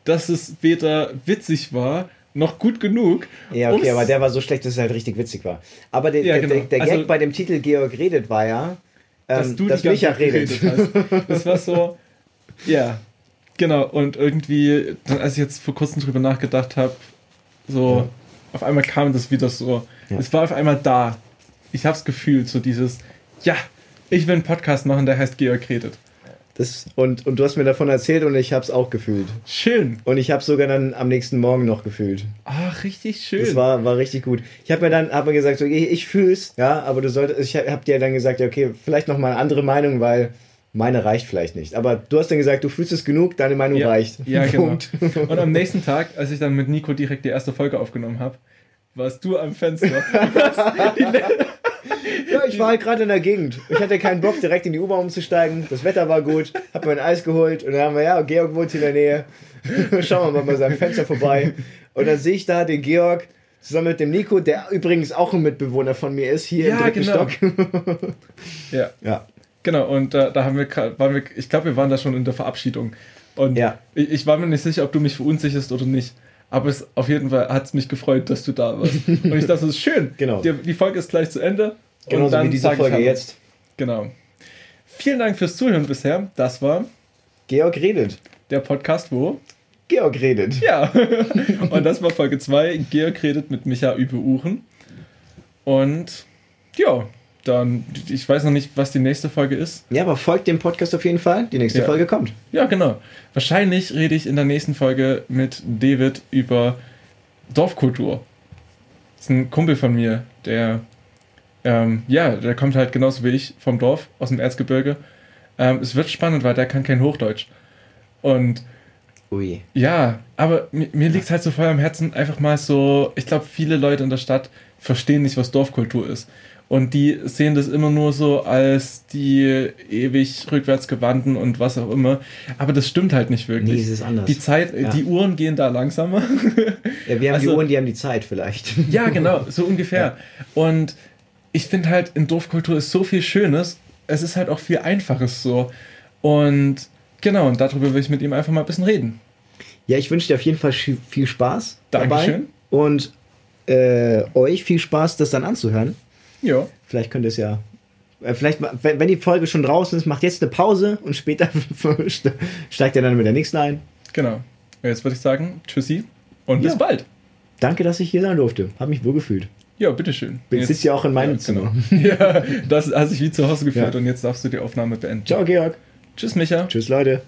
dass es weder witzig war, noch gut genug. Ja, okay, aber der war so schlecht, dass es halt richtig witzig war. Aber der, Ja, genau. der, der Gag Also- bei dem Titel Georg redet war ja, dass ähm, du dass die Micha redet. hast. Das war so, ja, genau. Und irgendwie, als ich jetzt vor kurzem drüber nachgedacht habe, so, Ja. auf einmal kam das wieder so. Ja. Es war auf einmal da. Ich habe es gefühlt, so dieses, ja, ich will einen Podcast machen, der heißt Georg redet. Das, und, und du hast mir davon erzählt und ich habe es auch gefühlt. Schön. Und ich habe sogar dann am nächsten Morgen noch gefühlt. Ach, richtig schön. Das war, war richtig gut. Ich habe mir dann hab mir gesagt, so, ich, ich fühl's, ja, aber du solltest, ich habe dir dann gesagt, ja, okay, vielleicht noch mal eine andere Meinung, weil meine reicht vielleicht nicht. Aber du hast dann gesagt, du fühlst es genug, deine Meinung ja, reicht. Ja, [laughs] genau. Punkt. Und am nächsten Tag, als ich dann mit Nico direkt die erste Folge aufgenommen habe, warst du am Fenster. [laughs] [laughs] Ja, ich war halt gerade in der Gegend. Ich hatte keinen Bock, direkt in die U-Bahn umzusteigen. Das Wetter war gut. Hab mir ein Eis geholt und dann haben wir, ja, Georg wohnt in der Nähe. [laughs] Schauen wir mal bei seinem Fenster vorbei. Und dann sehe ich da den Georg zusammen mit dem Nico, der übrigens auch ein Mitbewohner von mir ist, hier Ja, im dritten genau. Stock. ja, ja. genau. Und da, da haben wir, waren wir, ich glaube, wir waren da schon in der Verabschiedung. Und Ja. ich, ich war mir nicht sicher, ob du mich verunsicherst oder nicht. Aber es, auf jeden Fall hat es mich gefreut, dass du da warst. Und ich dachte, das ist schön. [laughs] Genau. Die, die Folge ist gleich zu Ende. Dann wie diese Folge jetzt. Genau. Vielen Dank fürs Zuhören bisher. Das war Georg redet. der Podcast, wo? Georg redet. [laughs] Ja. und das war Folge 2. Georg redet mit Micha über Uhren. Und ja, dann, ich weiß noch nicht, was die nächste Folge ist. Ja, aber folgt dem Podcast auf jeden Fall. Die nächste Ja. Folge kommt. Ja, genau. Wahrscheinlich rede ich in der nächsten Folge mit David über Dorfkultur. Das ist ein Kumpel von mir, der, ähm, ja, der kommt halt genauso wie ich vom Dorf, aus dem Erzgebirge. Ähm, es wird spannend, weil der kann kein Hochdeutsch. Und Ui. ja, aber mir, mir liegt halt so voll am Herzen, einfach mal so, ich glaube, viele Leute in der Stadt verstehen nicht, was Dorfkultur ist. Und die sehen das immer nur so als die ewig rückwärtsgewandten und was auch immer. Aber das stimmt halt nicht wirklich. Nee, es ist anders. Die Zeit, Ja. die Uhren gehen da langsamer. [laughs] Ja, wir haben die Also- Uhren, die haben die Zeit vielleicht. ja, genau, so [laughs] ungefähr. Und ich finde halt, in Dorfkultur ist so viel Schönes. Es ist halt auch viel Einfaches so. Und genau, und darüber will ich mit ihm einfach mal ein bisschen reden. Ja, ich wünsche dir auf jeden Fall viel Spaß dabei. Dankeschön. Und äh, euch viel Spaß, das dann anzuhören. Ja. Vielleicht könnt ihr es ja. äh, Vielleicht, wenn die Folge schon draußen ist, macht jetzt eine Pause und später [laughs] steigt ihr dann mit der nächsten ein. Genau. Jetzt würde ich sagen, tschüssi und bis Ja. bald. Danke, dass ich hier sein durfte. Hab mich wohl gefühlt. Ja, bitteschön. Jetzt- sitze ja auch in meinem ja, Zimmer. Genau. [laughs] Ja, das hast dich wie zu Hause geführt Ja. und jetzt darfst du die Aufnahme beenden. Ciao, Georg. Tschüss, Micha. Tschüss, Leute.